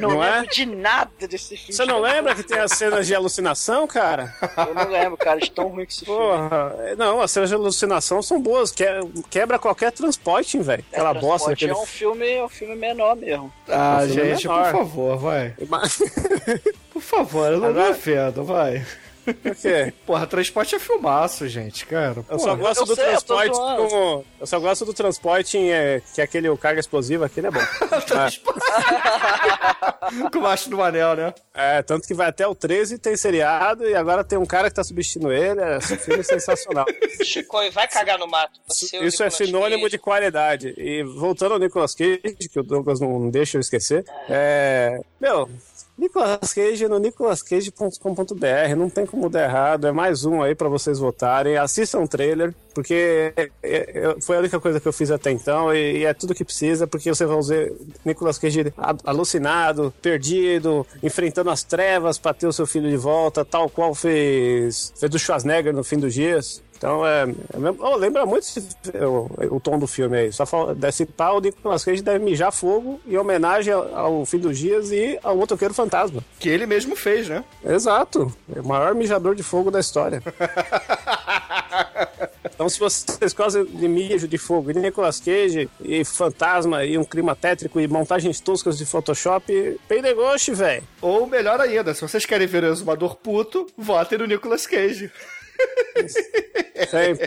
Não, Não é? lembro de nada desse filme. Você não lembra que tem as cenas de alucinação, cara? Eu não lembro, cara, de tão ruim que esse filme. Porra, é, não, as cenas de alucinação são boas, que, quebra qualquer transporte, velho. Aquela bosta daquele. É um filme, é um filme menor mesmo. Ah, filme é gente, por menor. favor, vai. [LAUGHS] Por favor, eu não me Agora- ofendo, vai. Por quê? Porra, transporte é filmaço, gente, cara. Eu Porra. só gosto eu do sei, eu transporte zoando. com. Eu só gosto do transporte em, é, que é aquele o carga explosiva, aquele é bom. [LAUGHS] Com o macho do anel, né? É, tanto que vai até o 13, tem seriado, e agora tem um cara que tá substituindo ele. É um filme sensacional. [LAUGHS] Chico, vai cagar no mato. O Isso é Nicolas sinônimo Cage. de qualidade. E voltando ao Nicolas Cage, que o Douglas não deixa eu esquecer, é. Meu. Nicolas Cage no nicolascage.com.br, não tem como dar errado, é mais um aí pra vocês votarem. Assistam o trailer, porque é, é, é, foi a única coisa que eu fiz até então e, é tudo que precisa, porque você vai ver Nicolas Cage alucinado, perdido, enfrentando as trevas pra ter o seu filho de volta, tal qual fez, fez do Schwarzenegger no fim dos dias. Então, é. oh, lembra muito esse- o, o tom do filme aí. Só fala, desse pau, o Nicolas Cage deve mijar fogo em homenagem ao, ao fim dos dias e ao motoqueiro fantasma. Que ele mesmo fez, né? Exato. É o maior mijador de fogo da história. [LAUGHS] Então, se vocês gostam de mijo de fogo, de Nicolas Cage e fantasma e um clima tétrico e montagens toscas de Photoshop, ghost, velho. Ou melhor ainda, se vocês querem ver o exumador puto, votem no Nicolas Cage. [LAUGHS] Sempre.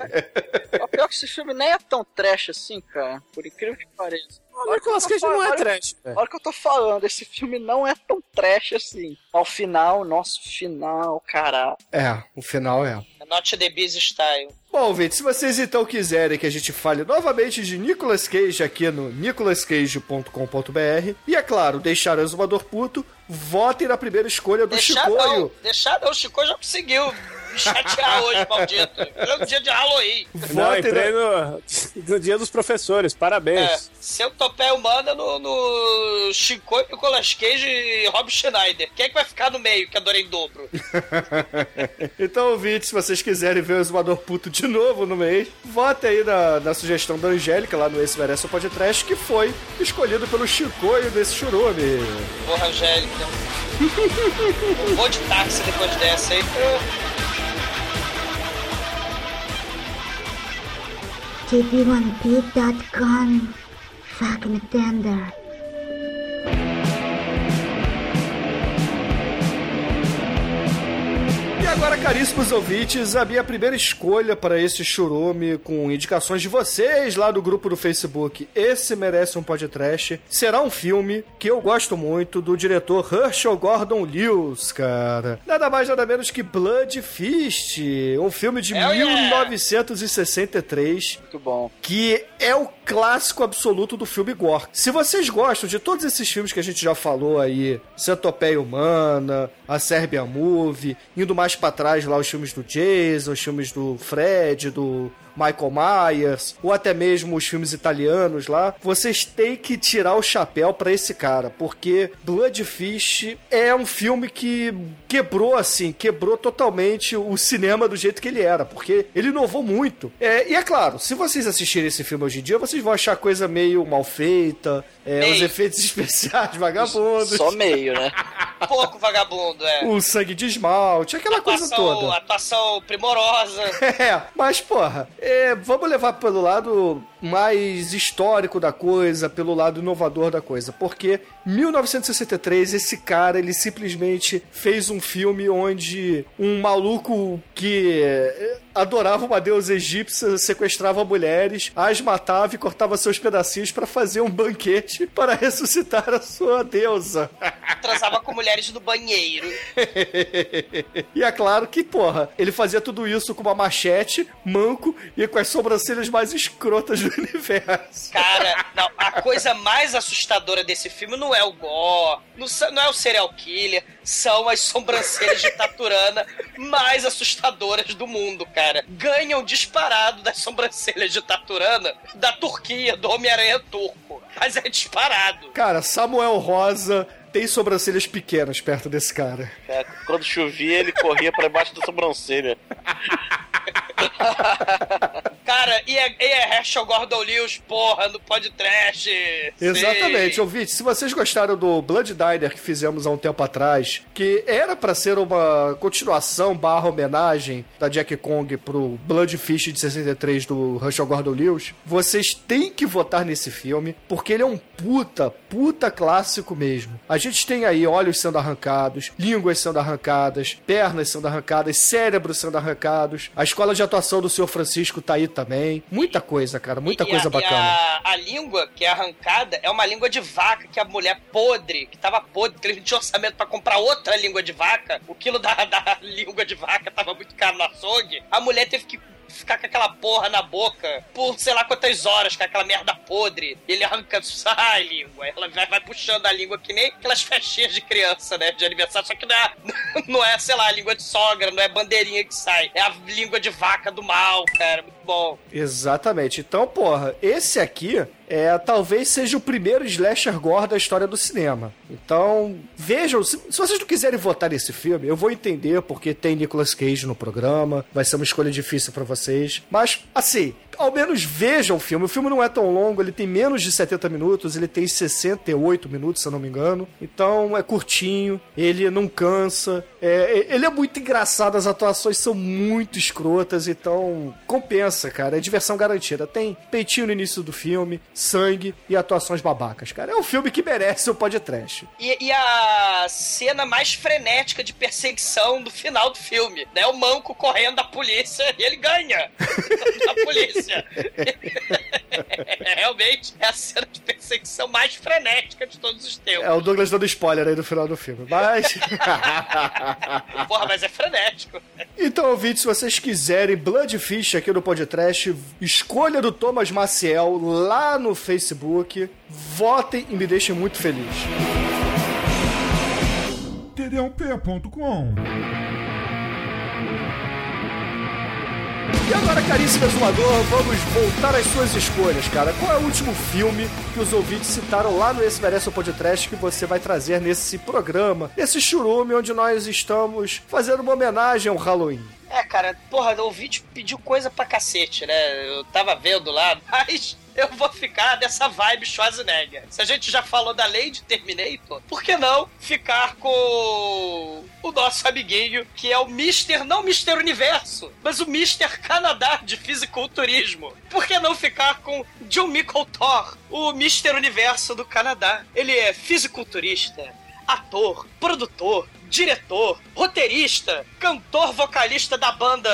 O pior é que esse filme nem é tão trash assim, cara. Por incrível que pareça. O Nicolas Cage não é trash. Olha o que eu tô falando, esse filme não é tão trash assim. Ao final, nosso final, caralho. É, o final é. Not the Biz Style. Bom, gente, se vocês então quiserem que a gente fale novamente de Nicolas Cage aqui no nicolascage.com.br e, é claro, deixar o exumador puto, votem na primeira escolha do Deixar Chicoio. não, deixar não, o Chico já conseguiu me [LAUGHS] chatear hoje, maldito. É um dia de Halloween. Não, entrei no, no dia dos professores, É, parabéns. seu topé manda no, no Chico, Nicolas Cage e Rob Schneider. Quem é que vai ficar no meio, que adora em dobro? [LAUGHS] Então, ouvintes, se vocês quiserem ver o exumador puto de novo no mês, votem aí na, na sugestão da Angélica lá no Esse Merece o Podcast, que foi escolhido pelo Chicoio desse churume. Porra, Angélica. Um [LAUGHS] vou de táxi depois dessa, hein? TP1P.com. Fucking tender. Agora, caríssimos ouvintes, a minha primeira escolha para esse churume, com indicações de vocês lá do grupo do Facebook, esse merece um podcast, será um filme que eu gosto muito do diretor Herschel Gordon Lewis, cara. Nada mais nada menos que Blood Fist, um filme de Hell yeah! 1963 Muito bom. que é o clássico absoluto do filme gore. Se vocês gostam de todos esses filmes que a gente já falou aí, Centopeia Humana, a Sérbia Movie, indo mais pra trás lá os filmes do Jason, os filmes do Fred, do Michael Myers, ou até mesmo os filmes italianos lá, vocês têm que tirar o chapéu pra esse cara, porque Bloodfish é um filme que quebrou assim, quebrou totalmente o cinema do jeito que ele era, porque ele inovou muito. É, e é claro, se vocês assistirem esse filme hoje em dia, vocês vão achar coisa meio mal feita, é, os efeitos especiais vagabundos, Só meio, né? [LAUGHS] Pouco vagabundo, é. o sangue de esmalte, aquela coisa Atuação, toda. atuação primorosa. [LAUGHS] É, mas porra, É, vamos levar pelo lado mais histórico da coisa, pelo lado inovador da coisa, porque 1963 esse cara ele simplesmente fez um filme onde um maluco que é, adorava uma deusa egípcia sequestrava mulheres, as matava e cortava seus pedacinhos para fazer um banquete para ressuscitar a sua deusa. [LAUGHS] Transava com mulheres no banheiro. [LAUGHS] e é claro que, porra, ele fazia tudo isso com uma machete, manco e com as sobrancelhas mais escrotas do universo. Cara, não, a coisa mais assustadora desse filme não é o gore, não, não é o serial killer, são as sobrancelhas de Taturana mais assustadoras do mundo, cara. Ganham disparado das sobrancelhas de Taturana da Turquia, do Homem-Aranha turco. Mas é disparado. Cara, Samuel Rosa tem sobrancelhas pequenas perto desse cara. É, quando chovia, ele corria pra baixo da sobrancelha. [LAUGHS] Cara, e é, e é Herschel Gordon Lewis, porra, no podcast. Exatamente, ouvinte, se vocês gostaram do Blood Diner que fizemos há um tempo atrás, que era pra ser uma continuação barra homenagem da Jack Kong pro Bloodfish de 63 do Herschel Gordon Lewis, vocês têm que votar nesse filme, porque ele é um puta, puta clássico mesmo. A gente tem aí olhos sendo arrancados, línguas sendo arrancadas, pernas sendo arrancadas, cérebros sendo arrancados, a escola de atuação do Sr. Francisco tá aí também. Muita coisa, cara, muita E coisa a, bacana. A, a língua que é arrancada é uma língua de vaca que a mulher podre, que tava podre, porque eles não tinham orçamento pra comprar outra língua de vaca. O quilo da, [LAUGHS] da língua de vaca tava muito caro no açougue. A mulher teve que ficar com aquela porra na boca por sei lá quantas horas, com aquela merda podre. Ele arranca, sai [LAUGHS] língua. Ela vai, vai puxando a língua que nem aquelas festinhas de criança, né? De aniversário. Só que não é, [LAUGHS] não é, sei lá, a língua de sogra, não é bandeirinha que sai. É a língua de vaca do mal, cara. Muito bom. Exatamente. Então, porra, esse aqui é talvez seja o primeiro slasher gore da história do cinema. Então, vejam, se, se vocês não quiserem votar nesse filme, eu vou entender porque tem Nicolas Cage no programa, vai ser uma escolha difícil pra vocês, mas assim, ao menos vejam o filme. O filme não é tão longo, ele tem menos de 70 minutos, ele tem 68 minutos, se eu não me engano. Então, é curtinho, ele não cansa, é, ele é muito engraçado, as atuações são muito escrotas, então compensa, cara. É diversão garantida. Tem peitinho no início do filme, sangue e atuações babacas, cara. É um filme que merece o podcast. E, e a cena mais frenética de perseguição do final do filme, né? O manco correndo da polícia e ele ganha [LAUGHS] da polícia. [LAUGHS] Realmente é a cena de perseguição mais frenética de todos os tempos. É o Douglas dando spoiler aí no final do filme, mas. [LAUGHS] Porra, mas é frenético. Então, ouvintes, se vocês quiserem Bloodfish aqui no podcast, escolha do Thomas Maciel lá no Facebook. Votem e me deixem muito feliz. td1p.com E agora, caríssimo exumador, vamos voltar às suas escolhas, cara. Qual é o último filme que os ouvintes citaram lá no Esse Merece o Podcast que você vai trazer nesse programa, esse churume onde nós estamos fazendo uma homenagem ao Halloween? É, cara, porra, o vídeo pediu coisa pra cacete, né? Eu tava vendo lá, [LAUGHS] mas eu vou ficar dessa vibe Schwarzenegger. Se a gente já falou da lei de Terminator, por que não ficar com o nosso amiguinho, que é o Mister, não Mister Universo, mas o Mister Canadá de fisiculturismo? Por que não ficar com John Michael Thor, o Mister Universo do Canadá? Ele é fisiculturista, ator, produtor, diretor, roteirista, cantor, vocalista da banda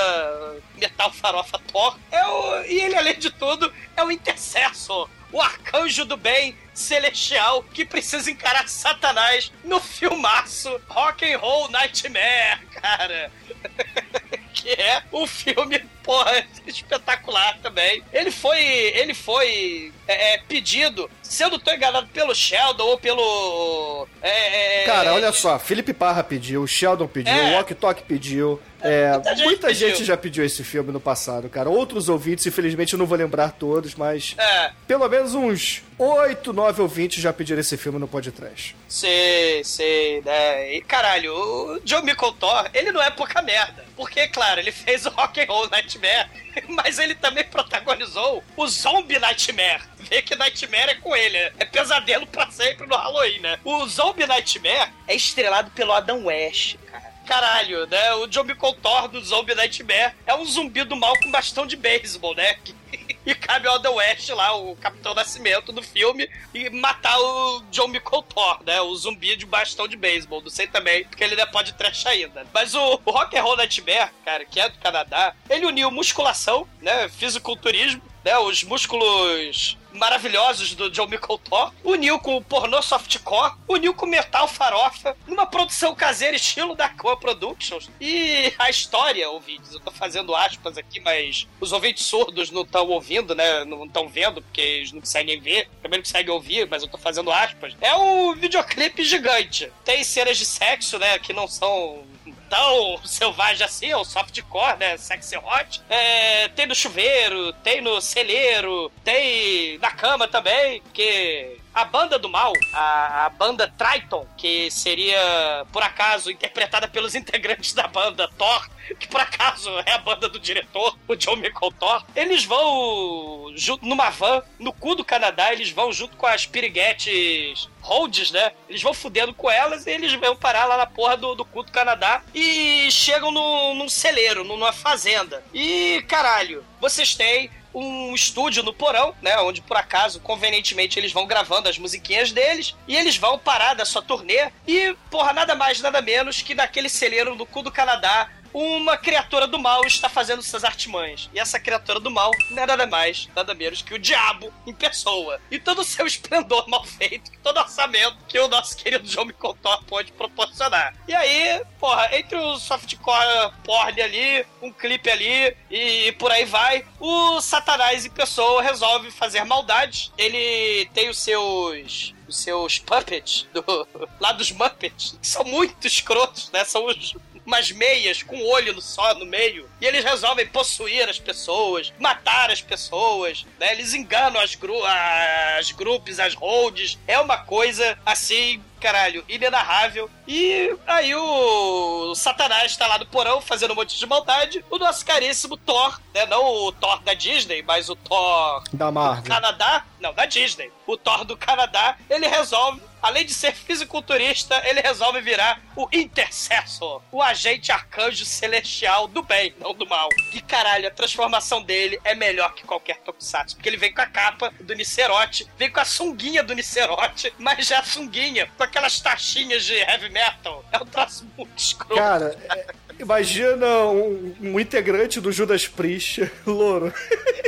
Metal Farofa Thor. É o, e ele, além de tudo, é o intercessor, o arcanjo do bem celestial que precisa encarar Satanás no filmaço Rock and Roll Nightmare, [LAUGHS] cara. [LAUGHS] que é um filme, porra, [LAUGHS] espetacular também. Ele foi, ele foi é, é, pedido, sendo tão enganado pelo Sheldon ou pelo... é, é, Cara, olha só, Felipe Parra pediu, Sheldon pediu, É. o Walk Talk pediu. É, Muita gente muita gente já pediu esse filme no passado, cara. Outros ouvintes, infelizmente eu não vou lembrar todos, mas É, pelo menos uns 8, 9 ouvintes já pediram esse filme no podcast. sei, sei, né? E caralho, o John Michael Thor, ele não é pouca merda. Porque, claro, ele fez o Rock and Roll Nightmare, [LAUGHS] mas ele também protagonizou o Zombie Nightmare. Vê que Nightmare é com ele, é pesadelo pra sempre no Halloween, né? O Zombie Nightmare é estrelado pelo Adam West, cara. caralho, né? O John Thor do Zombie Nightmare é um zumbi do mal com bastão de beisebol, né? [LAUGHS] E cabe ao The West lá, o Capitão Nascimento do filme, e matar o John Thor, né? O zumbi de bastão de beisebol. Não sei também, porque ele ainda pode trash ainda. Mas o, o Rock and Roll Nightmare, cara, que é do Canadá, ele uniu musculação, né? Fisiculturismo, né? Os músculos maravilhosos do John Thor, uniu com o pornô softcore, uniu com metal farofa, numa produção caseira estilo da Coa Productions. E a história, ouvintes, eu tô fazendo aspas aqui, mas os ouvintes surdos não estão ouvindo, né? Não estão vendo, porque eles não conseguem ver, também não conseguem ouvir, mas eu tô fazendo aspas. É um videoclipe gigante. Tem cenas de sexo, né, que não são tão [LAUGHS] selvagem assim, é o softcore, né? Sexy hot. É, tem no chuveiro, tem no celeiro, tem na cama também, porque a banda do mal, a, a, banda Triton, que seria, por acaso, interpretada pelos [LAUGHS] integrantes da banda Thor, que por acaso é a banda do diretor, o John Thor, eles vão junto numa van, no cu do Canadá, eles vão junto com as piriguetes holds, né? Eles vão fudendo com elas e eles vão parar lá na porra do, do cu do Canadá e chegam no, num celeiro, numa fazenda. E, caralho, vocês têm um estúdio no porão, né? Onde por acaso, convenientemente, eles vão gravando as musiquinhas deles e eles vão parar da sua turnê e, porra, nada mais, nada menos que naquele celeiro no cu do Canadá uma criatura do mal está fazendo suas artimanhas. E essa criatura do mal não é nada mais, nada menos que o diabo em pessoa. E todo o seu [LAUGHS] esplendor mal feito, todo orçamento que o nosso querido João Micotor pode proporcionar. E aí, porra, entre o softcore porn ali, um clipe ali e por aí vai, o Satanás em pessoa resolve fazer maldade. Ele tem os seus os seus puppets do, [LAUGHS] lá dos Muppets, que são muito escrotos, né? São os, umas meias com olho só no meio. E eles resolvem possuir as pessoas, matar as pessoas, né? Eles enganam as, gru as grupos, as holds. É uma coisa assim caralho, inenarrável. E aí o Satanás tá lá no porão fazendo um monte de maldade. O nosso caríssimo Thor, né? Não o Thor da Disney, mas o Thor da Marvel. do Canadá. Não, da Disney. O Thor do Canadá, ele resolve além de ser fisiculturista, ele resolve virar o intercessor, o agente arcanjo celestial do bem, não do mal. E caralho, a transformação dele é melhor que qualquer tokusatsu, porque ele vem com a capa do Nicerote, vem com a sunguinha do Nicerote, [LAUGHS] mas já a sunguinha com aquelas taxinhas de heavy metal. É um troço muito escroto. Cara, é, imagina um, um, integrante do Judas Priest, [LAUGHS] louro.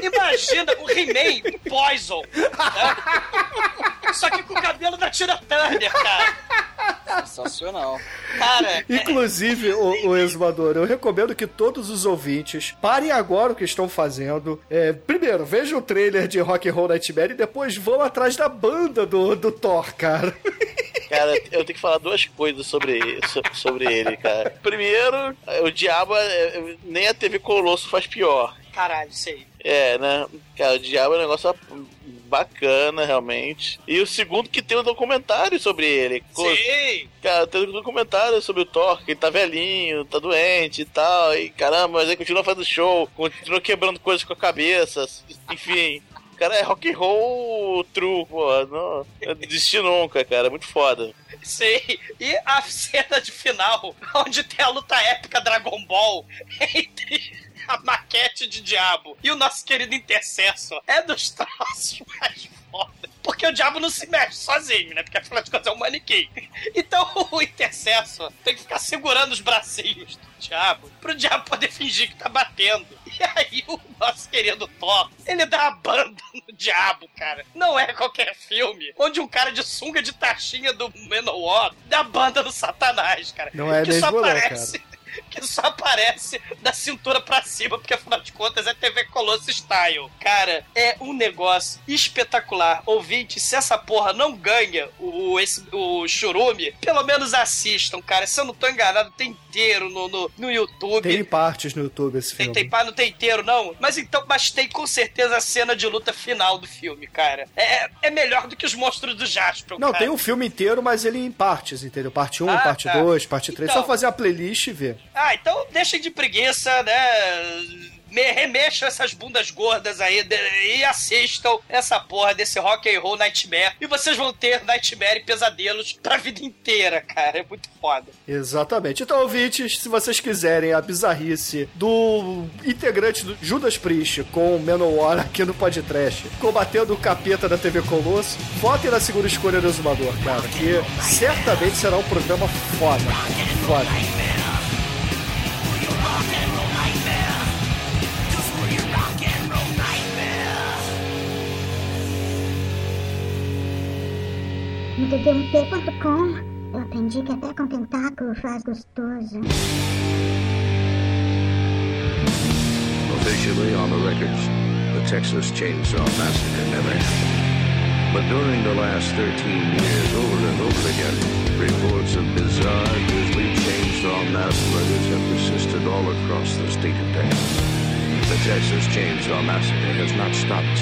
Imagina o He-Man, o Poison. Né? Só que com o cabelo da Tina Turner, cara. Sensacional. Cara, Inclusive, é... o, o exumador, eu recomendo que todos os ouvintes parem agora o que estão fazendo. É, primeiro, vejam o trailer de Rock and Roll Nightmare e depois vão atrás da banda do, do Thor, cara. [LAUGHS] Cara, eu tenho que falar duas coisas sobre, sobre ele, cara. Primeiro, o diabo, é, nem a TV Colosso faz pior. Caralho, sei. É, né? Cara, o diabo é um negócio bacana, realmente. E o segundo que tem um documentário sobre ele. Sim! Cara, tem um documentário sobre o Thor, que ele tá velhinho, tá doente e tal. E caramba, mas aí continua fazendo show, continua quebrando coisas com a cabeça. Enfim, cara é rock and roll true, pô. Não, não desisti nunca, cara. É muito foda. Sei. E a cena de final, onde tem a luta épica Dragon Ball entre a maquete de diabo e o nosso querido intercessor é dos troços mais foda. Porque o diabo não se mexe sozinho, né? Porque afinal de contas é um manequim. Então [LAUGHS] o intercessor tem que ficar segurando os bracinhos do diabo pro diabo poder fingir que tá batendo. E aí o nosso querido Thor, ele dá a banda no diabo, cara. Não é qualquer filme onde um cara de sunga de taxinha do Menowar dá a banda no Satanás, cara. Não é que mesmo só não, aparece cara [LAUGHS] que só aparece da cintura pra cima, porque afinal de contas é TV Colosso Style. Cara, é um negócio espetacular. Ouvinte, se essa porra não ganha o, esse, o churume, pelo menos assistam, cara. Se eu não tô enganado, tem inteiro no, no, no YouTube. Tem partes no YouTube esse filme. Tem, tem, não tem inteiro, não. Mas então, mas tem com certeza a cena de luta final do filme, cara. É, é melhor do que os monstros do Jasper. Não, cara. tem o um filme inteiro, mas ele em partes, entendeu? Parte 1, um, Ah, parte tá. 2, parte 3. Então- Só fazer a playlist e ver. Ah, então deixem de preguiça, né? me remexam essas bundas gordas aí de- e assistam essa porra desse rock and roll nightmare. E vocês vão ter nightmare e pesadelos pra vida inteira, cara. É muito foda. Exatamente. Então, ouvintes, se vocês quiserem a bizarrice do integrante do Judas Priest com o Manowar aqui no podcast, combatendo o capeta da TV Colosso, votem na segunda escolha do Exumador, cara, que certamente será um programa foda. Foda. No um eu aprendi que até com tentáculo faz gostoso. Officially on the records, the Texas Chainsaw Massacre never happened. But during the last 13 years, over and over again, reports of bizarre, grisly chainsaw mass murders have persisted all across the state of Texas. The Texas Chainsaw Massacre has not stopped.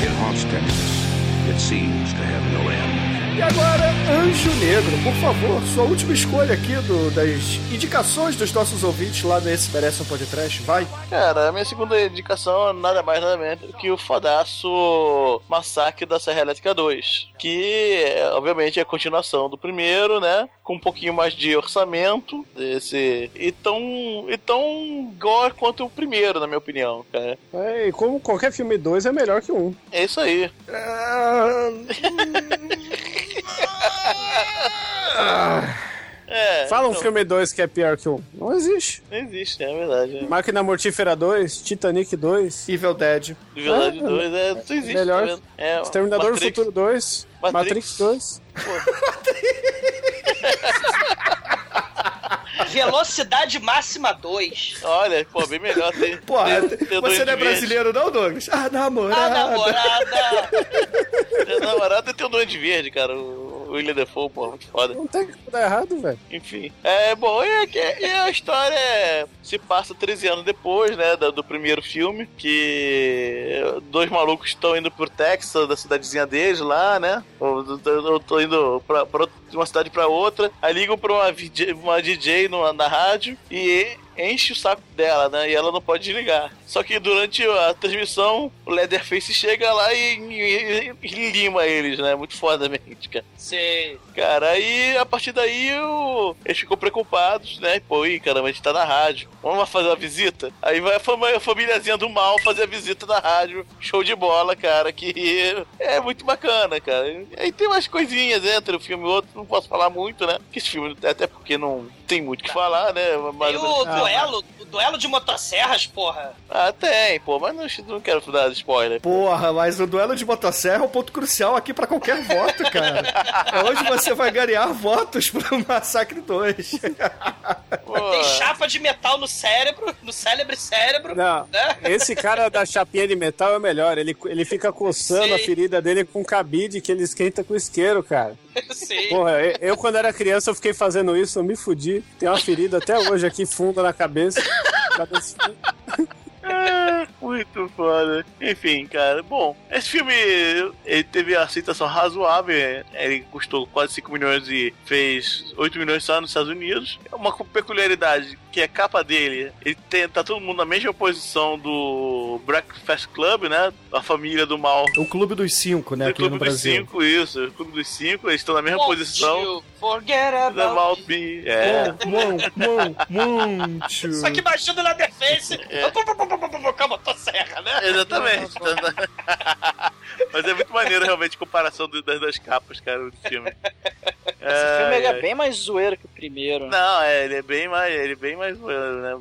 It haunts Texas. It seems to have no end. E agora, Anjo Negro, por favor, sua última escolha aqui do- das indicações dos nossos ouvintes lá no Esse Merece um Podcast, vai. Cara, a minha segunda indicação é nada mais nada menos que o fodaço Massacre da Serra Elétrica 2. Que, é, obviamente, é a continuação do primeiro, né? Com um pouquinho mais de orçamento. Desse. E tão. E tão gore quanto o primeiro, na minha opinião, cara. É, e como qualquer filme 2 é melhor que um. É isso aí. É, Fala um então, filme 2 que é pior que um. Não existe. Não existe, é verdade. Máquina Mortífera 2, Titanic 2, Evil Dead. De verdade, É, dois é, não existe. melhor. tá? É, Exterminador Matrix. do Futuro 2, Matrix. Matrix 2. [LAUGHS] Velocidade máxima 2. Olha, pô, bem melhor ter- ter dois você não é de verde. brasileiro não, Douglas? Ah, namorada. A namorada. Ter [LAUGHS] namorada tem o Duende Verde, cara. O William Defoe, pô, muito foda. Não tem como dar errado, velho. Enfim. É bom, e, e- e a história é- se passa 13 anos depois, né, do, do primeiro filme, que dois malucos estão indo pro Texas, da cidadezinha deles lá, né? Ou eu tô indo pra, pra de uma cidade pra outra, aí ligam pra uma, uma DJ no, na rádio e enche o saco dela, né? E ela não pode desligar. Só que durante a transmissão, o Leatherface chega lá e, e- e lima eles, né? Muito fodamente, cara. Sei. Cara, aí a partir daí o... eles ficam preocupados, né? Pô, ih, caramba, a gente tá na rádio. Vamos lá fazer uma visita? Aí vai a fam- a famíliazinha do mal fazer a visita na rádio. Show de bola, cara, que é muito bacana, cara. Aí tem umas coisinhas entre o filme e outro, não posso falar muito, né? Que esse filme, até porque não tem muito o que falar, né? Mas, E o duelo, o duelo de motosserras, porra. Ah, tem, pô, mas não, não quero dar spoiler. Porra, mas o duelo de motosserra é um ponto crucial aqui pra qualquer voto, cara. [LAUGHS] É onde você vai ganhar votos pro [LAUGHS] Massacre 2. Tem chapa de metal no cérebro, no cérebro e cérebro. Não, Né? esse cara da chapinha de metal é o melhor. Ele, ele fica coçando a Sim. ferida dele com cabide que ele esquenta com isqueiro, cara. [LAUGHS] Sim. Porra, eu, eu, quando era criança eu fiquei fazendo isso, eu me fudi. Tem uma ferida até hoje aqui funda na cabeça. É, [LAUGHS] muito foda. Enfim, cara. Bom, esse filme ele teve a aceitação razoável. Ele custou quase 5 milhões e fez 8 milhões só nos Estados Unidos. É Uma peculiaridade que é a capa dele. Ele tem, tá todo mundo na mesma posição do Breakfast Club, né? A família do mal. O Clube dos Cinco, né, Do aqui Clube no dos Brasil. Cinco, isso. O Clube dos Cinco, eles estão na mesma Won't posição. Forget about me. É. Muito. Só que baixando na defesa. Com a motosserra, né? Exatamente. Mas é muito maneiro realmente a comparação das duas capas, cara, do filme. Esse filme ele É, é bem mais zoeiro que o primeiro. né? Não, é, ele é bem mais. Ele é bem mais. Né?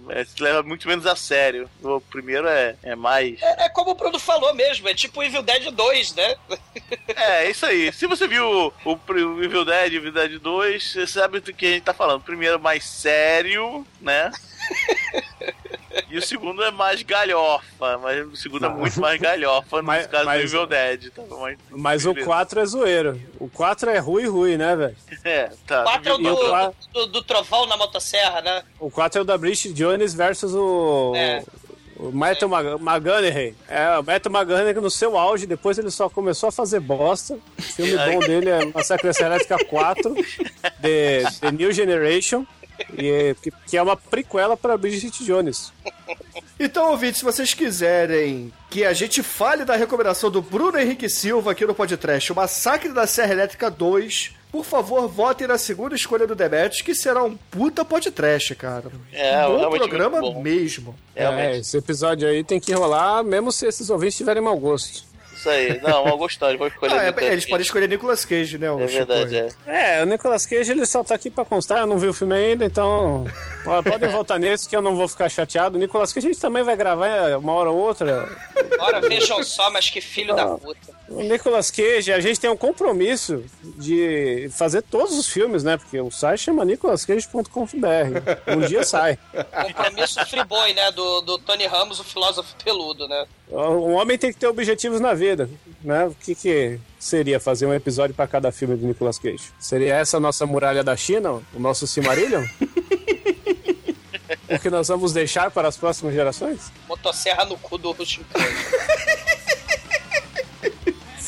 É, se leva muito menos a sério. O primeiro é, é mais. É, é como o Bruno falou mesmo, é tipo Evil Dead 2, né? É, é isso aí. Se você viu o, o Evil Dead e o Evil Dead 2, você sabe do que a gente tá falando. Primeiro é mais sério, né? E o segundo é mais galhofa, mas o segundo é muito mais galhofa no Mas- caso mas- do Evil Dead. Tá? Mas, Mas o beleza. 4 é zoeiro. O 4 é ruim, ruim, né, velho? É, tá. 4 é o E o do, do, do trovão na motosserra, né? O 4 é o da Bridget Jones versus o. É. O Matthew Mag- McConaughey. É, o Matthew McConaughey no seu auge, depois ele só começou a fazer bosta. O filme [LAUGHS] bom dele é Massacre Elétrica 4, The, The New Generation, é- que, que é uma prequela pra Bridget Jones. Então, ouvintes, se vocês quiserem que a gente fale da recomendação do Bruno Henrique Silva aqui no podcast, o Massacre da Serra Elétrica 2, por favor, votem na segunda escolha do Demetrius, que será um puta podcast, cara. É, um bom realmente programa muito bom. mesmo. É, esse episódio aí tem que rolar, mesmo se esses ouvintes tiverem mau gosto. Isso aí. Não, mal gostado. Vou escolher. Ah, é, Nicolas eles podem escolher Nicolas Cage, né? o É verdade, é. É, o Nicolas Cage ele só tá aqui pra constar, eu não vi o filme ainda, então [LAUGHS] podem voltar nesse que eu não vou ficar chateado. O Nicolas Cage a gente também vai gravar é, uma hora ou outra. Ora, vejam só, mas que filho da puta. O Nicolas Cage, a gente tem um compromisso de fazer todos os filmes, né? Porque o site chama nicolascage.com.br. Um dia sai. [LAUGHS] Compromisso Friboi, né? Do, do Tony Ramos, o filósofo peludo, né? Um homem tem que ter objetivos na vida, né? O que, que seria fazer um episódio pra cada filme do Nicolas Cage? Seria essa a nossa muralha da China, o nosso Silmarillion? [LAUGHS] o que nós vamos deixar para as próximas gerações? Motosserra no cu do Chico. [LAUGHS]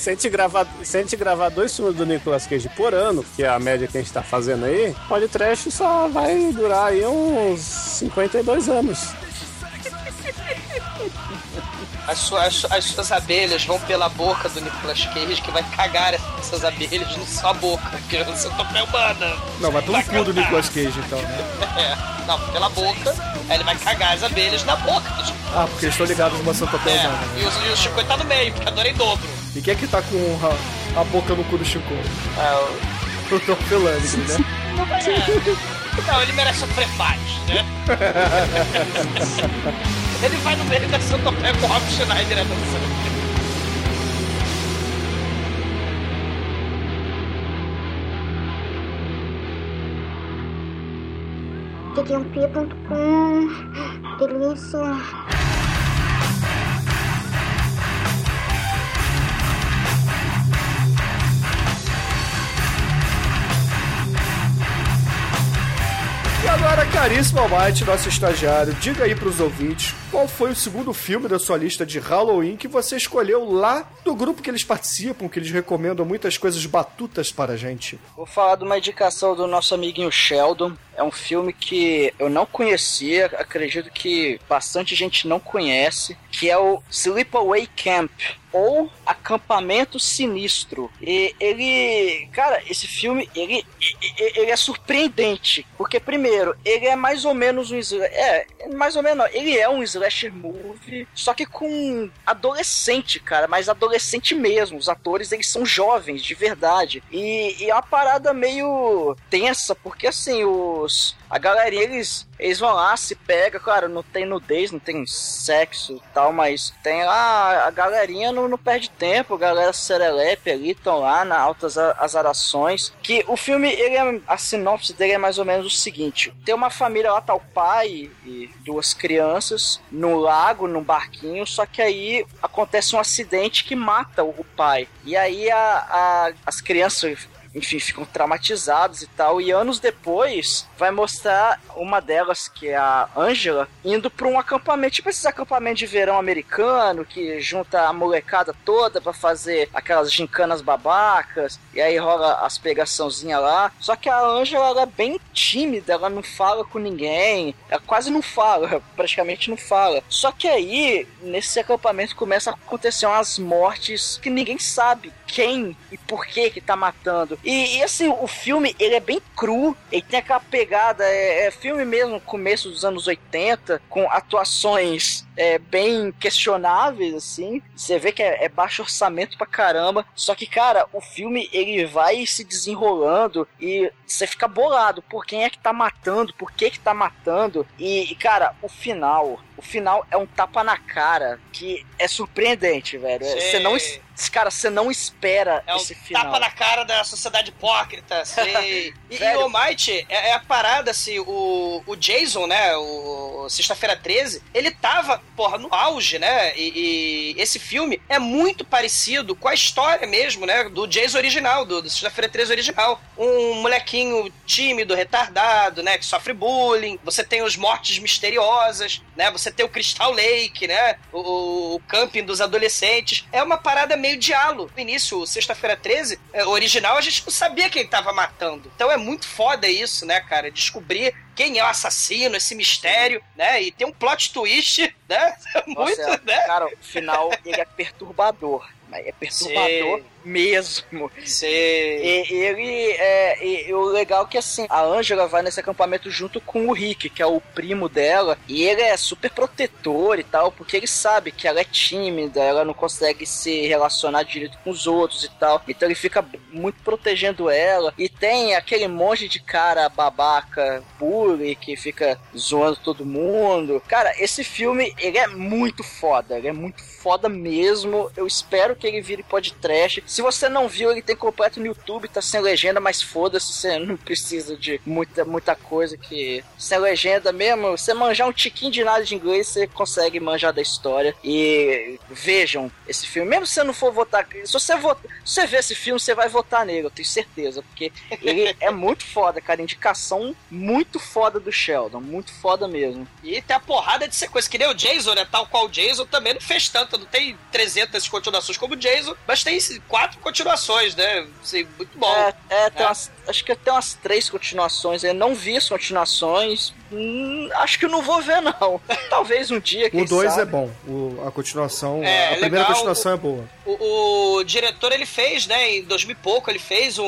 Se a, gente gravar, se a gente gravar dois filmes do Nicolas Cage por ano, que é a média que a gente tá fazendo aí, pode trash só vai durar aí uns 52 anos. As suas, as suas abelhas vão pela boca do Nicolas Cage, que vai cagar essas abelhas na sua boca, porque é você topa humana. Não, vai pelo cu do Nicolas Cage, então, né? É, não, pela boca, aí ele vai cagar as abelhas na boca. Ah, porque eles estão ligados numa centopeia É, humana, e né? o, e o Chico tá no meio, porque adora em dobro. E quem é que tá com a, a boca no cu do Chico? É, O [LAUGHS] Tom Felani, né? Não, ele merece sofrer mais, né? [LAUGHS] ele vai no meio da centopeia com o Rob Schneider dançando. td1p.com Delícia. Agora, caríssimo Almighty, nosso estagiário, diga aí pros ouvintes qual foi o segundo filme da sua lista de Halloween que você escolheu lá do grupo que eles participam, que eles recomendam muitas coisas batutas para a gente. Vou falar de uma indicação do nosso amiguinho Sheldon. É um filme que eu não conhecia, acredito que bastante gente não conhece, que é o Sleepaway Camp ou Acampamento Sinistro. E ele, cara, esse filme ele, ele, é surpreendente, porque primeiro ele é mais ou menos um é mais ou menos ele é um slasher movie, só que com adolescente, cara, mas adolescente mesmo. Os atores eles são jovens de verdade e, e é uma parada meio tensa, porque assim os a galerinha eles eles vão lá, se pega, claro, não tem nudez, não tem sexo e tal, mas tem lá a galerinha não, não perde tempo, a galera serelepe ali, estão lá na altas azarações. Que o filme, ele é, a sinopse dele é mais ou menos o seguinte: tem uma família lá, tá o pai e duas crianças no lago, num barquinho, só que aí acontece um acidente que mata o pai. E aí a, a- as crianças enfim, ficam traumatizados e tal. E anos depois, vai mostrar uma delas, que é a Angela, indo pra um acampamento, tipo esses acampamentos de verão americano, que junta a molecada toda pra fazer aquelas gincanas babacas, e aí rola as pegaçãozinhas lá. Só que a Angela, ela é bem tímida, ela não fala com ninguém, ela quase não fala, [LAUGHS] praticamente não fala. Só que aí, nesse acampamento, começa a acontecer umas mortes que ninguém sabe quem e por que que tá matando. E, e, assim, o filme, ele é bem cru, ele tem aquela pegada, é, é filme mesmo, começo dos anos 80, com atuações é, bem questionáveis, assim. Você vê que é, é baixo orçamento pra caramba. Só que, cara, o filme, ele vai se desenrolando e você fica bolado por quem é que tá matando, por que que tá matando. E, e, cara, o final, o final é um tapa na cara que é surpreendente, velho. Sim. Você não... Cara, você não espera É um esse final. tapa na cara da sociedade hipócrita, sei. [LAUGHS] E, e o Might, é, é a parada, assim, o, o Jason, né, o Sexta-feira 13, ele tava porra, no auge, né? E, e esse filme é muito parecido com a história mesmo, né? Do Jason original, do, do Sexta-feira 13 original. Um molequinho tímido, retardado, né? Que sofre bullying. Você tem os mortes misteriosas, né? Você tem o Crystal Lake, né? O, o camping dos adolescentes. É uma parada meio diálogo. No início, Sexta-feira 13, é, original, a gente não sabia quem tava matando. Então é muito foda isso, né, cara? Descobrir quem é o assassino, esse mistério, né? E tem um plot twist, né? [LAUGHS] Muito, Nossa, né? Cara, o final ele é perturbador. Mas é perturbador Sim. Mesmo. Sim. E, ele é. E, e o legal é que assim, a Angela vai nesse acampamento junto com o Rick, que é o primo dela, e ele é super protetor e tal, porque ele sabe que ela é tímida, ela não consegue se relacionar direito com os outros e tal. Então ele fica muito protegendo ela. E tem aquele monte de cara babaca, bully, que fica zoando todo mundo. Cara, esse filme, ele é muito foda, ele é muito foda mesmo. Eu espero que ele vire podcast. Se você não viu, ele tem completo no YouTube, tá sem legenda, mas foda-se, você não precisa de muita, muita coisa que. Sem legenda mesmo, você manjar um tiquinho de nada de inglês, você consegue manjar da história. E vejam esse filme. Mesmo se você não for votar. Se você, vota, se você ver esse filme, você vai votar nele, eu tenho certeza. Porque ele [LAUGHS] é muito foda, cara. Indicação muito foda do Sheldon. Muito foda mesmo. E tem a porrada de sequência, que nem o Jason, né? Tal qual o Jason também não fez tanto, não tem 300 continuações como o Jason, mas tem quatro continuações, né? Assim, muito bom. É, é, tem É. Umas, acho que tem umas três continuações. Eu não vi as continuações. Hum, acho que não vou ver, não. [LAUGHS] Talvez um dia, O 2 sabe. é bom. O- a continuação. É, a é primeira legal. continuação é boa. O, o diretor, ele fez, né, em 2000 e pouco, ele fez um,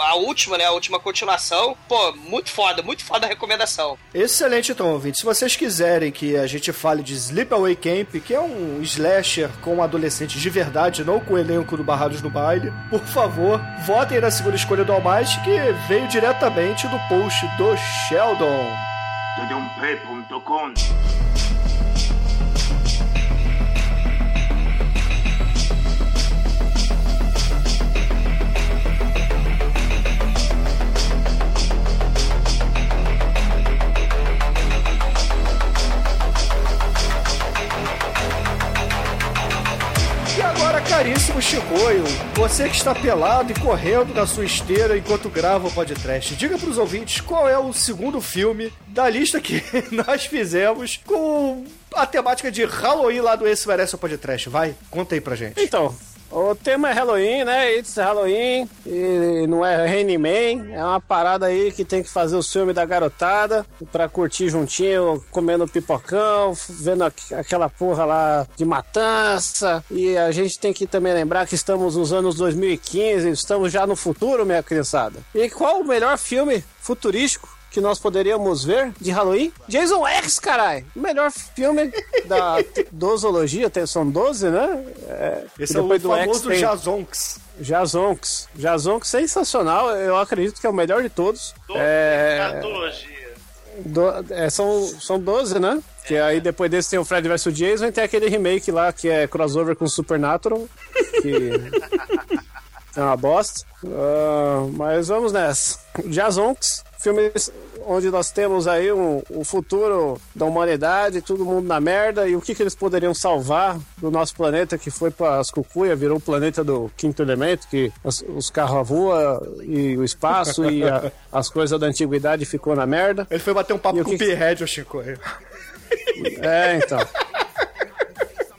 a última, né, a última continuação. Pô, muito foda, muito foda a recomendação. Excelente, então, ouvinte. Se vocês quiserem que a gente fale de Sleepaway Camp, que é um slasher com adolescentes de verdade, não com o elenco do Barrados no Baile, por favor, votem na segunda escolha do Almighty, que veio diretamente do post do Sheldon. Caríssimo Chicoio, você que está pelado e correndo na sua esteira enquanto grava o podcast, diga pros ouvintes qual é o segundo filme da lista que [LAUGHS] nós fizemos com a temática de Halloween lá do Esse Merece o Podcast. Vai, conta aí pra gente. Então, o tema é Halloween, né? It's Halloween, e não é Rainy Man, é uma parada aí que tem que fazer o filme da garotada pra curtir juntinho, comendo pipocão, vendo aqu- aquela porra lá de matança. E a gente tem que também lembrar que estamos nos anos 2015, estamos já no futuro, minha criançada. E qual o melhor filme futurístico? Que nós poderíamos ver de Halloween? Jason X, caralho! O melhor filme da [LAUGHS] dosologia, tem- são 12, né? É, Esse é o do famoso tem- Jazonks. Jazonks. Jazonks sensacional, eu acredito que é o melhor de todos. É, Cartologia. do- é, são, são 12, né? Que aí depois desse tem o Fred vs Jason e tem aquele remake lá que é crossover com Supernatural. Que [LAUGHS] é uma bosta. Ah, mas vamos nessa. Jazonks, filmes onde nós temos aí um, o futuro da humanidade, todo mundo na merda, e o que, que eles poderiam salvar do nosso planeta que foi para as cucuia, virou o planeta do quinto elemento, que os, os carros voam e o espaço e a- [LAUGHS] as coisas da antiguidade ficou na merda. Ele foi bater um papo E com o que- Pinhead, o Chicoio. É, então. [LAUGHS]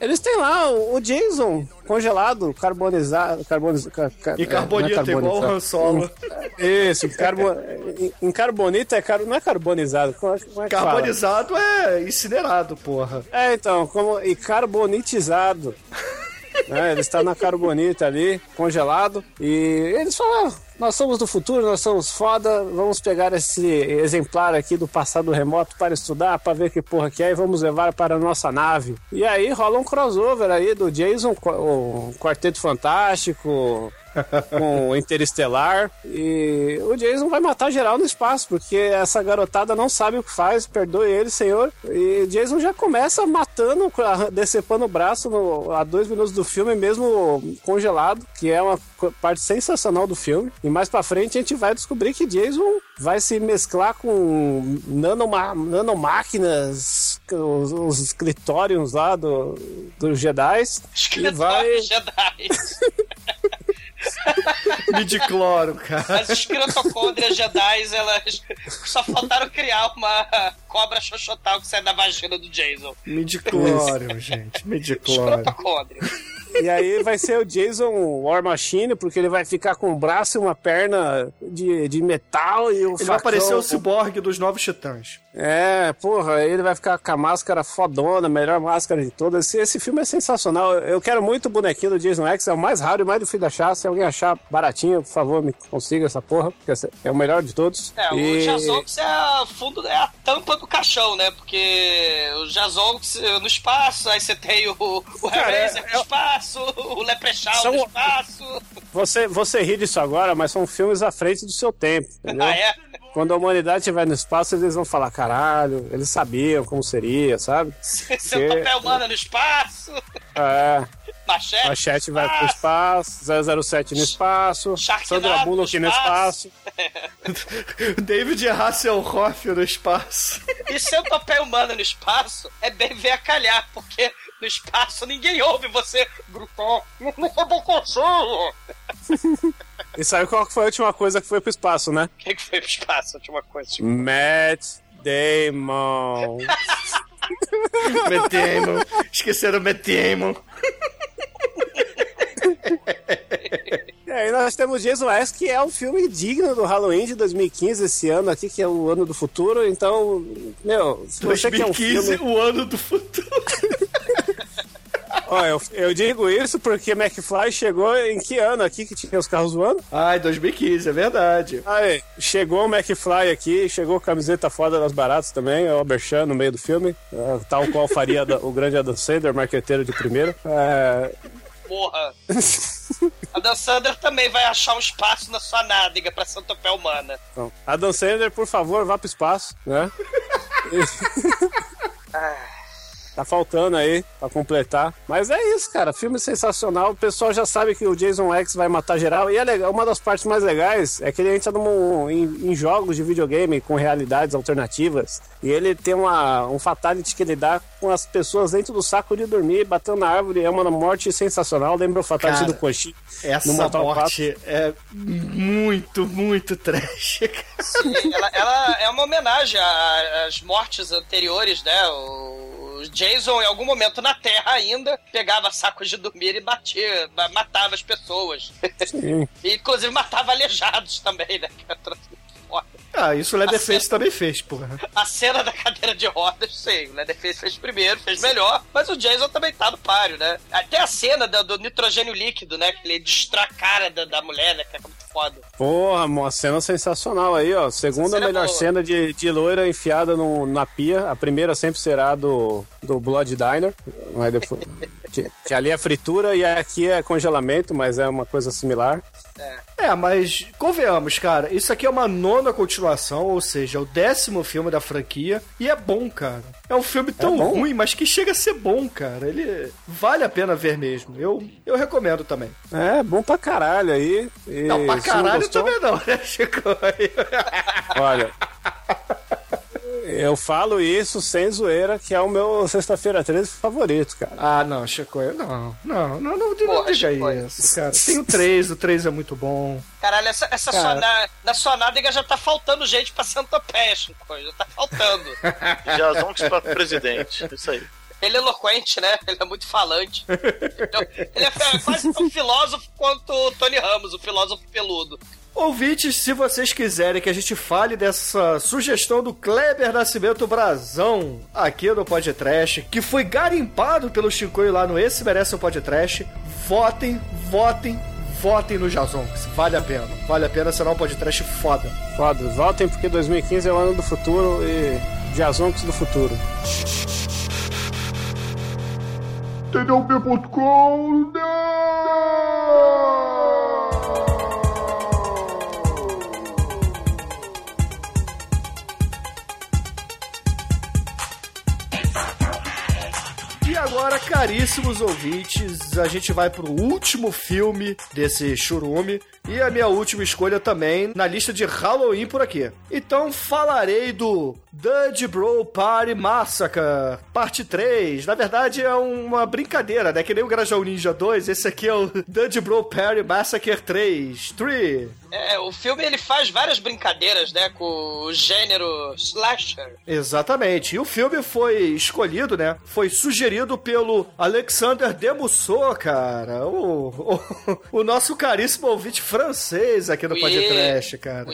Eles têm lá o o Jason congelado, carbonizado. Carboniz, ca, ca, E é, carbonita, é igual o Han Solo. Isso, carbo, em, carbonita é car, não é carbonizado. Como é, como é que fala? Carbonizado é incinerado, porra. É, então, como, e carbonitizado. Né? Ele está na carbonita ali, congelado. E eles falam: "Ah, nós somos do futuro, nós somos foda, vamos pegar esse exemplar aqui do passado remoto para estudar, para ver que porra que é, e vamos levar para a nossa nave. E aí rola um crossover aí do Jason, o Quarteto Fantástico, [LAUGHS] com o Interestelar. E o Jason vai matar geral no espaço, porque essa garotada não sabe o que faz, perdoe ele, senhor. E Jason já começa matando, decepando o braço no- a dois minutos do filme, mesmo congelado, que é uma parte sensacional do filme. E mais pra frente a gente vai descobrir que Jason vai se mesclar com nanoma, nanomáquinas os, os escritórios lá do, dos Jedi e vai. Escritório Jedi. [LAUGHS] Midicloro, cara. As escrotocôndrias Jedi, elas só faltaram criar uma cobra xoxotal que sai da vagina do Jason. Midiclório, gente. Midiclório. Escrotocôndria. E aí vai ser o Jason War Machine, porque ele vai ficar com um braço e uma perna de, de metal e o Ele vai aparecer o ciborgue dos Novos Titãs. É, porra, ele vai ficar com a máscara fodona, melhor máscara de todas. Esse, esse filme é sensacional. Eu quero muito o bonequinho do Jason X, é o mais raro e mais difícil de achar. Se alguém achar baratinho, por favor, me consiga essa porra, porque é o melhor de todos. É, E- o Jazonx é fundo, é a tampa do caixão, né? Porque o Jazonx no espaço, aí você tem o, o Cara, Hellraiser é- no espaço, o Leprechaun São- no espaço. Você, você ri disso agora, mas são filmes à frente do seu tempo, entendeu? Ah, é? Quando a humanidade estiver no espaço, eles vão falar, caralho, eles sabiam como seria, sabe? [LAUGHS] Seu Porque- papel humano no espaço, É, machete. Machete vai pro espaço, 007 no espaço, Sharknado Sandra no Bullock no espaço. [LAUGHS] David Hasselhoff no espaço. E seu papel humano no espaço é bem ver a calhar, porque no espaço ninguém ouve você gritar. Não é bom consumo. [LAUGHS] E sabe qual foi a última coisa que foi pro espaço, né? Quem que foi pro espaço? A última coisa. tipo, [LAUGHS] Matt Damon. [LAUGHS] Matt Damon. Esqueceram Matt Damon. E aí nós temos Jason X, que é um filme digno do Halloween de 2015, esse ano aqui, que é o ano do futuro. Então, meu, se você quer um 2015, filme... o ano do futuro. Ó, eu, eu digo isso porque McFly chegou em que ano aqui que tinha os carros voando? Ai, 2015, é verdade. Aí, chegou o McFly aqui, chegou camiseta foda das baratas também, é o Berchan no meio do filme, é, tal qual faria o grande Adam Sandler, marqueteiro de primeiro. É, Porra. [LAUGHS] A Dan Sandler também vai achar um espaço na sua nádega pra ser um papel humana. então, Adam Sandler, por favor, vá pro espaço, né? [LAUGHS] [LAUGHS] Tá faltando aí pra completar. Mas é isso, cara. Filme sensacional. O pessoal já sabe que o Jason X vai matar geral. E é legal. Uma das partes mais legais é que ele entra num, em, em jogos de videogame com realidades alternativas. E ele tem uma, um fatality que ele dá com as pessoas dentro do saco de dormir, batendo na árvore. É uma morte sensacional. Lembra o fatality Cara, do Koshi? Essa no Mortal morte é muito, muito trash. Sim, ela, ela é uma homenagem às mortes anteriores, né? O Jason, em algum momento na Terra ainda, pegava sacos de dormir e batia, ma- matava as pessoas. Sim. [LAUGHS] E, inclusive matava aleijados também, né? É foda. Ah, isso o Leatherface também fez, porra. A cena da cadeira de rodas, sei, o Leatherface fez primeiro, fez melhor, mas o Jason também tá no páreo, né? Até a cena do, do nitrogênio líquido, né? Que ele destrói a cara da, da mulher, né? Que é muito foda. Porra, uma cena sensacional aí, ó. Segunda Cena melhor boa. cena de, de loira enfiada no- na pia. A primeira sempre será do, do Blood Diner. Mas depois, [LAUGHS] que, ali é fritura e aqui é congelamento, mas é uma coisa similar. É, mas convenhamos, cara, isso aqui é uma nona continuação, ou seja, é o décimo filme da franquia, e é bom, cara. É um filme tão bom? ruim, mas que chega a ser bom, cara. Ele vale a pena ver mesmo. Eu, eu recomendo também. É, bom pra caralho aí. E Não, pra não caralho gostou, também não, né, Chico? [LAUGHS] Olha. Eu falo isso sem zoeira, que é o meu Sexta-feira 13 favorito, cara. Ah, não, Chico, não, não, não, não, não Porra, diga Chico, isso, cara. Tem o 3, o 3 é muito bom. Caralho, essa, essa Cara. sua na, na sua nádega já tá faltando gente pra centopeia, Chico. Já tá faltando. [LAUGHS] Jazonx pra presidente. Isso aí. Ele é eloquente, né? Ele é muito falante. Então, ele é quase tão filósofo quanto o Tony Ramos, o filósofo peludo. Ouvintes, se vocês quiserem que a gente fale dessa sugestão do Kleber Nascimento Brazão aqui no Podcast, que foi garimpado pelo Chicoio lá no Esse Merece um Podcast, votem, votem, votem no Jazonx. Vale a pena. Vale a pena, será um podcast foda. Foda, voltem porque 2015 é o ano do futuro e Jazonx do futuro. TDUP.com E caríssimos ouvintes, a gente vai pro último filme desse churume. E a minha última escolha também na lista de Halloween por aqui. Então falarei do Dudge Bro Party Massacre, parte 3. Na verdade é uma brincadeira, né? Que nem o Grajão Ninja 2, esse aqui é o Dudge Bro Party Massacre 3. 3. É, o filme ele faz várias brincadeiras, né, com o gênero slasher. Exatamente. E o filme foi escolhido, né? Foi sugerido pelo Alexander Demussot, cara. O, o, o nosso caríssimo ouvinte francês aqui no Oui. Podcast, cara.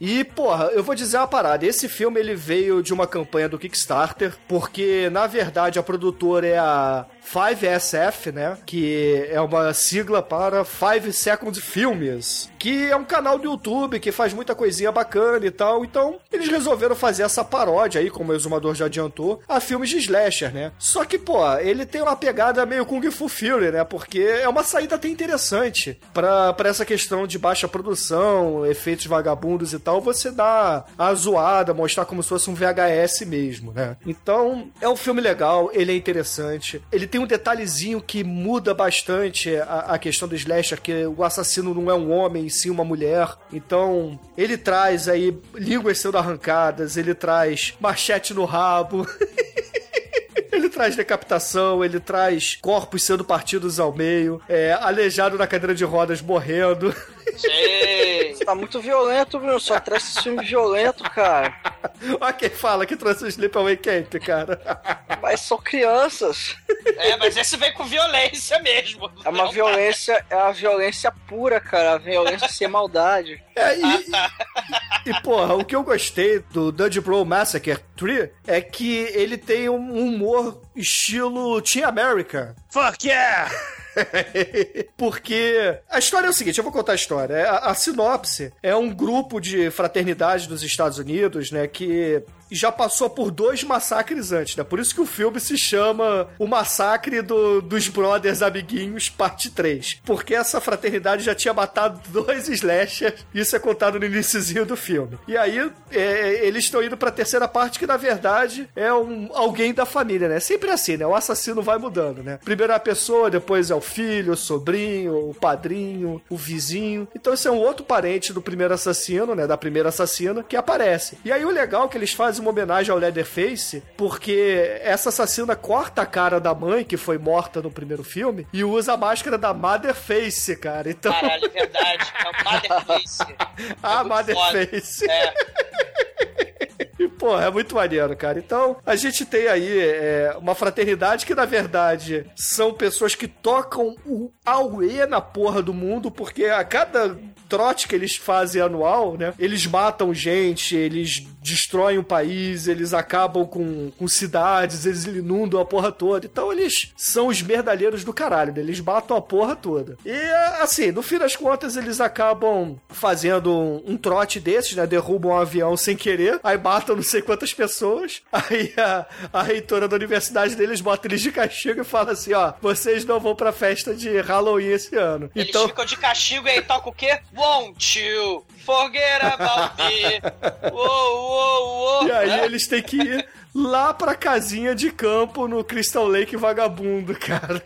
E, porra, eu vou dizer uma parada. Esse filme ele veio de uma campanha do Kickstarter, porque na verdade a produtora é a 5SF, né? Que é uma sigla para Five Second Films, que é um canal do YouTube que faz muita coisinha bacana e tal. Então, eles resolveram fazer essa paródia aí, como o Exumador já adiantou, a filmes de slasher, né? Só que, pô, ele tem uma pegada meio Kung Fu Fury, né? Porque é uma saída até interessante pra, pra essa questão de baixa produção, efeitos vagabundos e tal. Você dá a zoada, mostrar como se fosse um VHS mesmo, né? Então, é um filme legal, ele é interessante. Ele tem um detalhezinho que muda bastante a, a questão do slasher, que o assassino não é um homem, sim uma mulher. Então, ele traz aí línguas sendo arrancadas, ele traz machete no rabo. [LAUGHS] Ele traz decapitação, ele traz corpos sendo partidos ao meio, é, aleijado na cadeira de rodas morrendo. [LAUGHS] Sim. Tá muito violento, Bruno. Só traz esse filme violento, cara. Olha quem fala que trouxe o Sleepaway Camp, cara. Mas são crianças. É, mas esse vem com violência mesmo. É uma Não, violência, é a violência pura, cara. A violência sem maldade. É, e, e, porra, o que eu gostei do Dudge Bro Massacre 3 é que ele tem um humor estilo Team America. Fuck yeah! [LAUGHS] Porque a história é o seguinte, eu vou contar a história. É, A, a sinopse é um grupo de fraternidade dos Estados Unidos, né, que já passou por dois massacres antes, né? Por isso que o filme se chama O Massacre do- dos Brothers Amiguinhos, parte 3. Porque essa fraternidade já tinha matado dois slashers. Isso é contado no iniciozinho do filme. E aí, é, eles estão indo pra terceira parte, que na verdade é um, alguém da família, né? Sempre assim, né? O assassino vai mudando, né? Primeiro é a pessoa, depois é o filho, o sobrinho, o padrinho, o vizinho. Então esse é um outro parente do primeiro assassino, né? Da primeira assassina, que aparece. E aí o legal é que eles fazem uma homenagem ao Leatherface, porque essa assassina corta a cara da mãe, que foi morta no primeiro filme, e usa a máscara da Motherface, cara. Então. Caralho, é verdade. É o Motherface. a [LAUGHS] muito foda. Motherface. É. [LAUGHS] E, porra, é muito maneiro, cara. Então, a gente tem aí é, uma fraternidade que, na verdade, são pessoas que tocam o auê na porra do mundo, porque a cada trote que eles fazem anual, né? Eles matam gente, eles destroem o país, eles acabam com, com cidades, eles inundam a porra toda. Então, eles são os merdalheiros do caralho, né? Eles matam a porra toda. E, assim, no fim das contas, eles acabam fazendo um, um trote desses, né? Derrubam um avião sem querer, aí matam não sei quantas pessoas. Aí a, a reitora da universidade deles bota eles de castigo e fala assim: ó, vocês não vão pra festa de Halloween esse ano. Eles Então. ficam de castigo e aí toca o quê? Won't you forget about me? Uou, uou, uou. E aí eles têm que ir lá pra casinha de campo no Crystal Lake vagabundo, cara.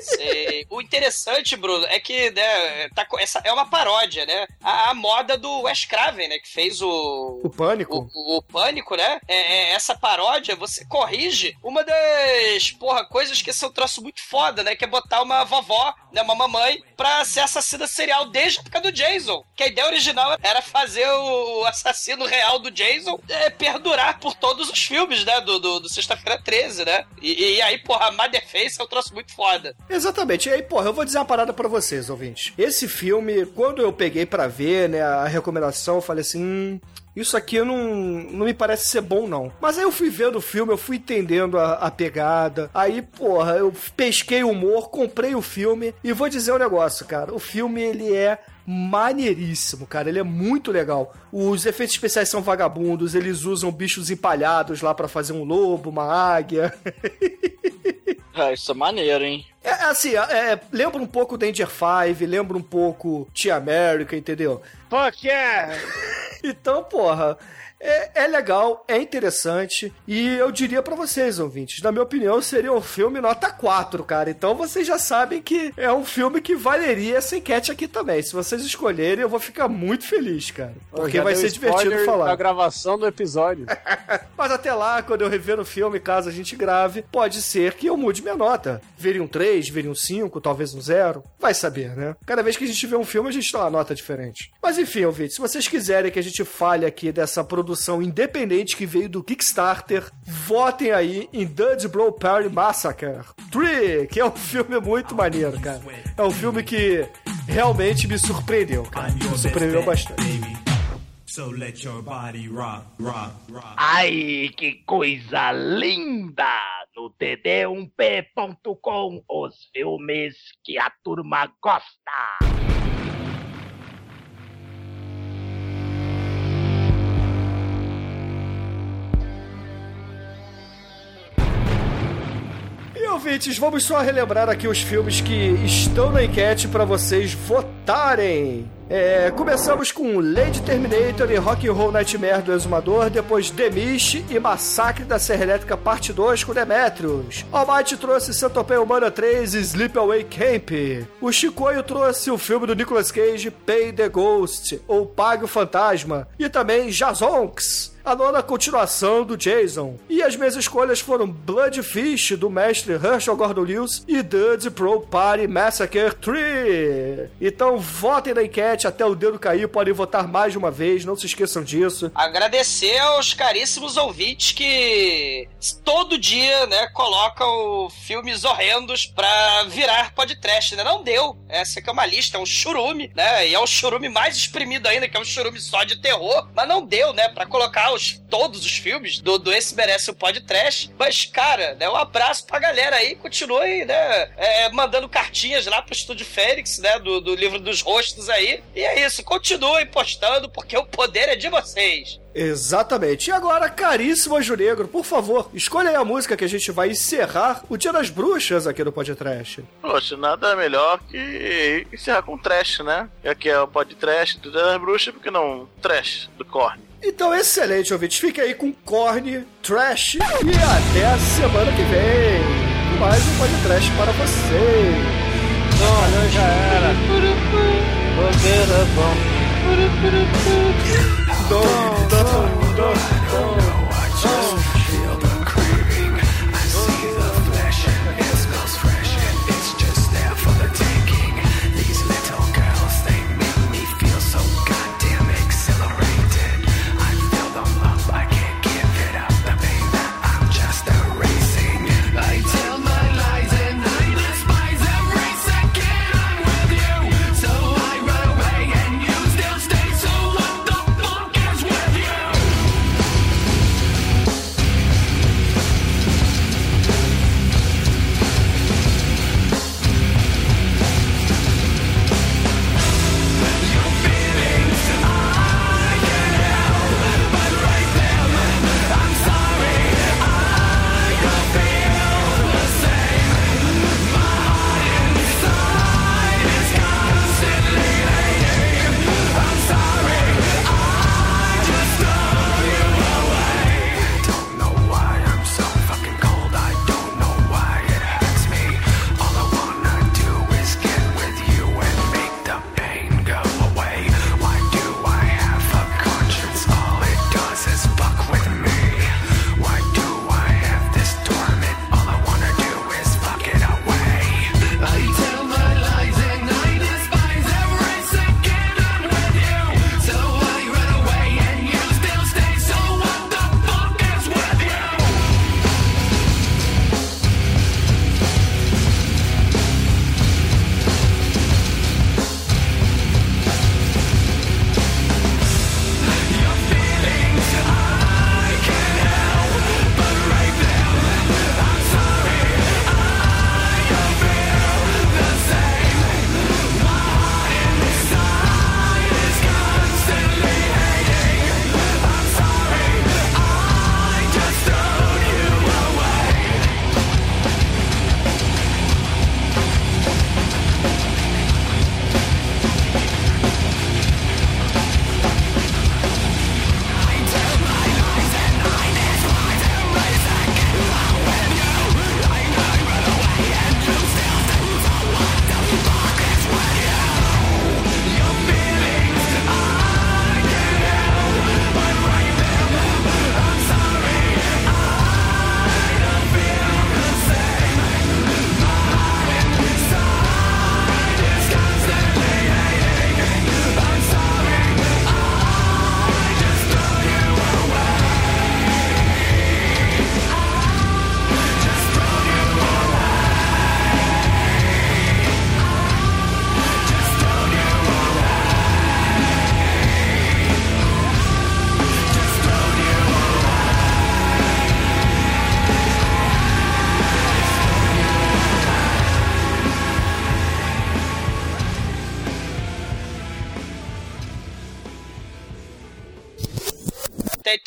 Sei. O interessante, Bruno, é que né, tá essa é uma paródia, né? A, a moda do Wes Craven, né? Que fez o. O pânico? O, o Pânico, né? É, é, essa paródia, você corrige uma das, porra, coisas que esse é um troço muito foda, né? Que é botar uma vovó, né? Uma mamãe, pra ser assassina serial desde a época do Jason. Que a ideia original era fazer o assassino real do Jason é, perdurar por todos os filmes, né? Do, do, do Sexta-feira 13, né? E, e aí, porra, Motherface é um troço muito foda. Exatamente. E aí, porra, eu vou dizer uma parada pra vocês, ouvintes. Esse filme, quando eu peguei pra ver, né, a recomendação, eu falei assim, hum, isso aqui não, não me parece ser bom, não. Mas aí eu fui vendo o filme, eu fui entendendo a, a pegada. Aí, porra, eu pesquei o humor, comprei o filme e vou dizer um negócio, cara. O filme, ele é maneiríssimo, cara. Ele é muito legal. Os efeitos especiais são vagabundos, eles usam bichos empalhados lá pra fazer um lobo, uma águia. [LAUGHS] Ah, isso é maneiro, hein? É assim, é, lembra um pouco Danger Five, lembra um pouco Tia America, entendeu? Fuck yeah! [LAUGHS] Então, porra, É, é legal, é interessante e eu diria pra vocês, ouvintes, na minha opinião, seria um filme nota 4, cara. Então vocês já sabem que é um filme que valeria essa enquete aqui também. Se vocês escolherem, eu vou ficar muito feliz, cara. Porque vai ser divertido falar. Da gravação do episódio. [LAUGHS] Mas até lá, quando eu rever o filme, caso a gente grave, pode ser que eu mude minha nota. Vire um 3, vire um 5, talvez um 0. Vai saber, né? Cada vez que a gente vê um filme, a gente dá uma nota diferente. Mas enfim, ouvintes, se vocês quiserem que a gente fale aqui dessa produção independente que veio do Kickstarter, votem aí em Dudley Blow Party Massacre 3, que é um filme muito maneiro, cara. É um filme que realmente me surpreendeu, cara. Me surpreendeu bastante. So let your body rock, rock, rock. Ai, que coisa linda! No td1p.com, os filmes que a turma gosta. Ouvintes, vamos só relembrar aqui os filmes que estão na enquete para vocês votarem. É, começamos com Lady Terminator e Rock and Roll Nightmare do Exumador, depois The Mist e Massacre da Serra Elétrica Parte 2 com Demetrius. Almighty trouxe Centopeia Humana 3 e Sleepaway Camp. O Chicoio trouxe o filme do Nicolas Cage, Pay the Ghost, ou Pague o Fantasma, e também Jazonks a nona continuação do Jason. E as minhas escolhas foram Bloodfish, do mestre Herschel Gordon Lewis, e Duds Pro Party Massacre 3. Então votem na enquete até o dedo cair, podem votar mais de uma vez, não se esqueçam disso. Agradecer aos caríssimos ouvintes que todo dia, né, colocam filmes horrendos pra virar podcast, né? Não deu. Essa aqui é uma lista, é um churume, né? E é um churume mais exprimido ainda, que é um churume só de terror. Mas não deu, né, pra colocar os, todos os filmes do, do Esse Merece o Podcast. Mas, cara, né, um abraço pra galera aí. Continuem, né, é, mandando cartinhas lá pro Estúdio Fênix, né, do, do livro dos rostos aí. E é isso, continuem postando, porque o poder é de vocês. Exatamente. E agora, caríssimo Anjo Negro, por favor, escolha aí a música que a gente vai encerrar o Dia das Bruxas aqui no Podcast. Poxa, nada melhor que encerrar com trash, né? E aqui é o podcast do Dia das Bruxas, porque não trash do Korn. Então, excelente, ouvintes. Fique aí com Korn, Trash e até a semana que vem. Mais um podcast para vocês. Olha, já era. Bobeira bom. Dom,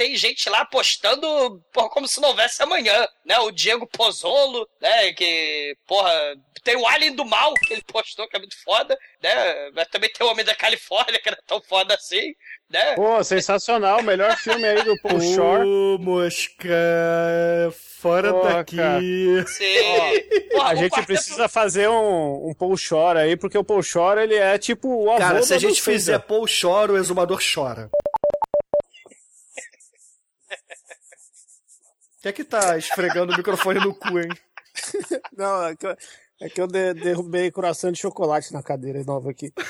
tem, gente lá postando porra, como se não houvesse amanhã, né? O Diego Pozzolo, né? Que, porra, tem o Alien do Mal que ele postou, que é muito foda, né? Mas também tem o Homem da Califórnia, [LAUGHS] que era tão foda assim, né? Pô, sensacional. Melhor filme aí do Paul Shore. Ô, mosca, fora Pô, daqui. Sim. Porra, A gente precisa fazer um, um Paul Shore aí, porque o Paul Shore, ele é tipo o avô Cara, se a gente fizer Paul chora, o exumador chora. Quem é que tá esfregando o microfone no cu, hein? [LAUGHS] Não, é que eu, é que eu de- derrubei coração de chocolate na cadeira nova aqui. [LAUGHS]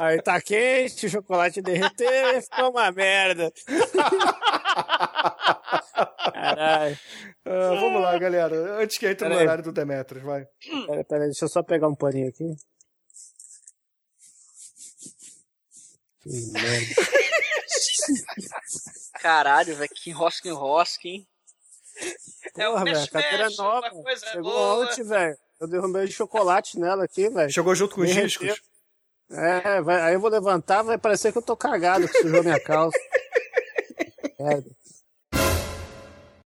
Aí tá quente, o chocolate derreteu, ficou uma merda. [LAUGHS] Caralho. Ah, vamos lá, galera. Antes que entre no horário do Demetrius, vai. Pera, pera, deixa eu só pegar um paninho aqui. Que merda. [LAUGHS] Caralho, velho, que enrosca, enrosca, hein? É o Porra, velho, a mexe, cadeira mexe, nova. Chegou boa. ontem, velho. Eu derrubei chocolate nela aqui, velho. Chegou junto com os discos. É, vai- aí eu vou levantar, vai parecer que eu tô cagado, que sujou minha calça. [LAUGHS] Merda.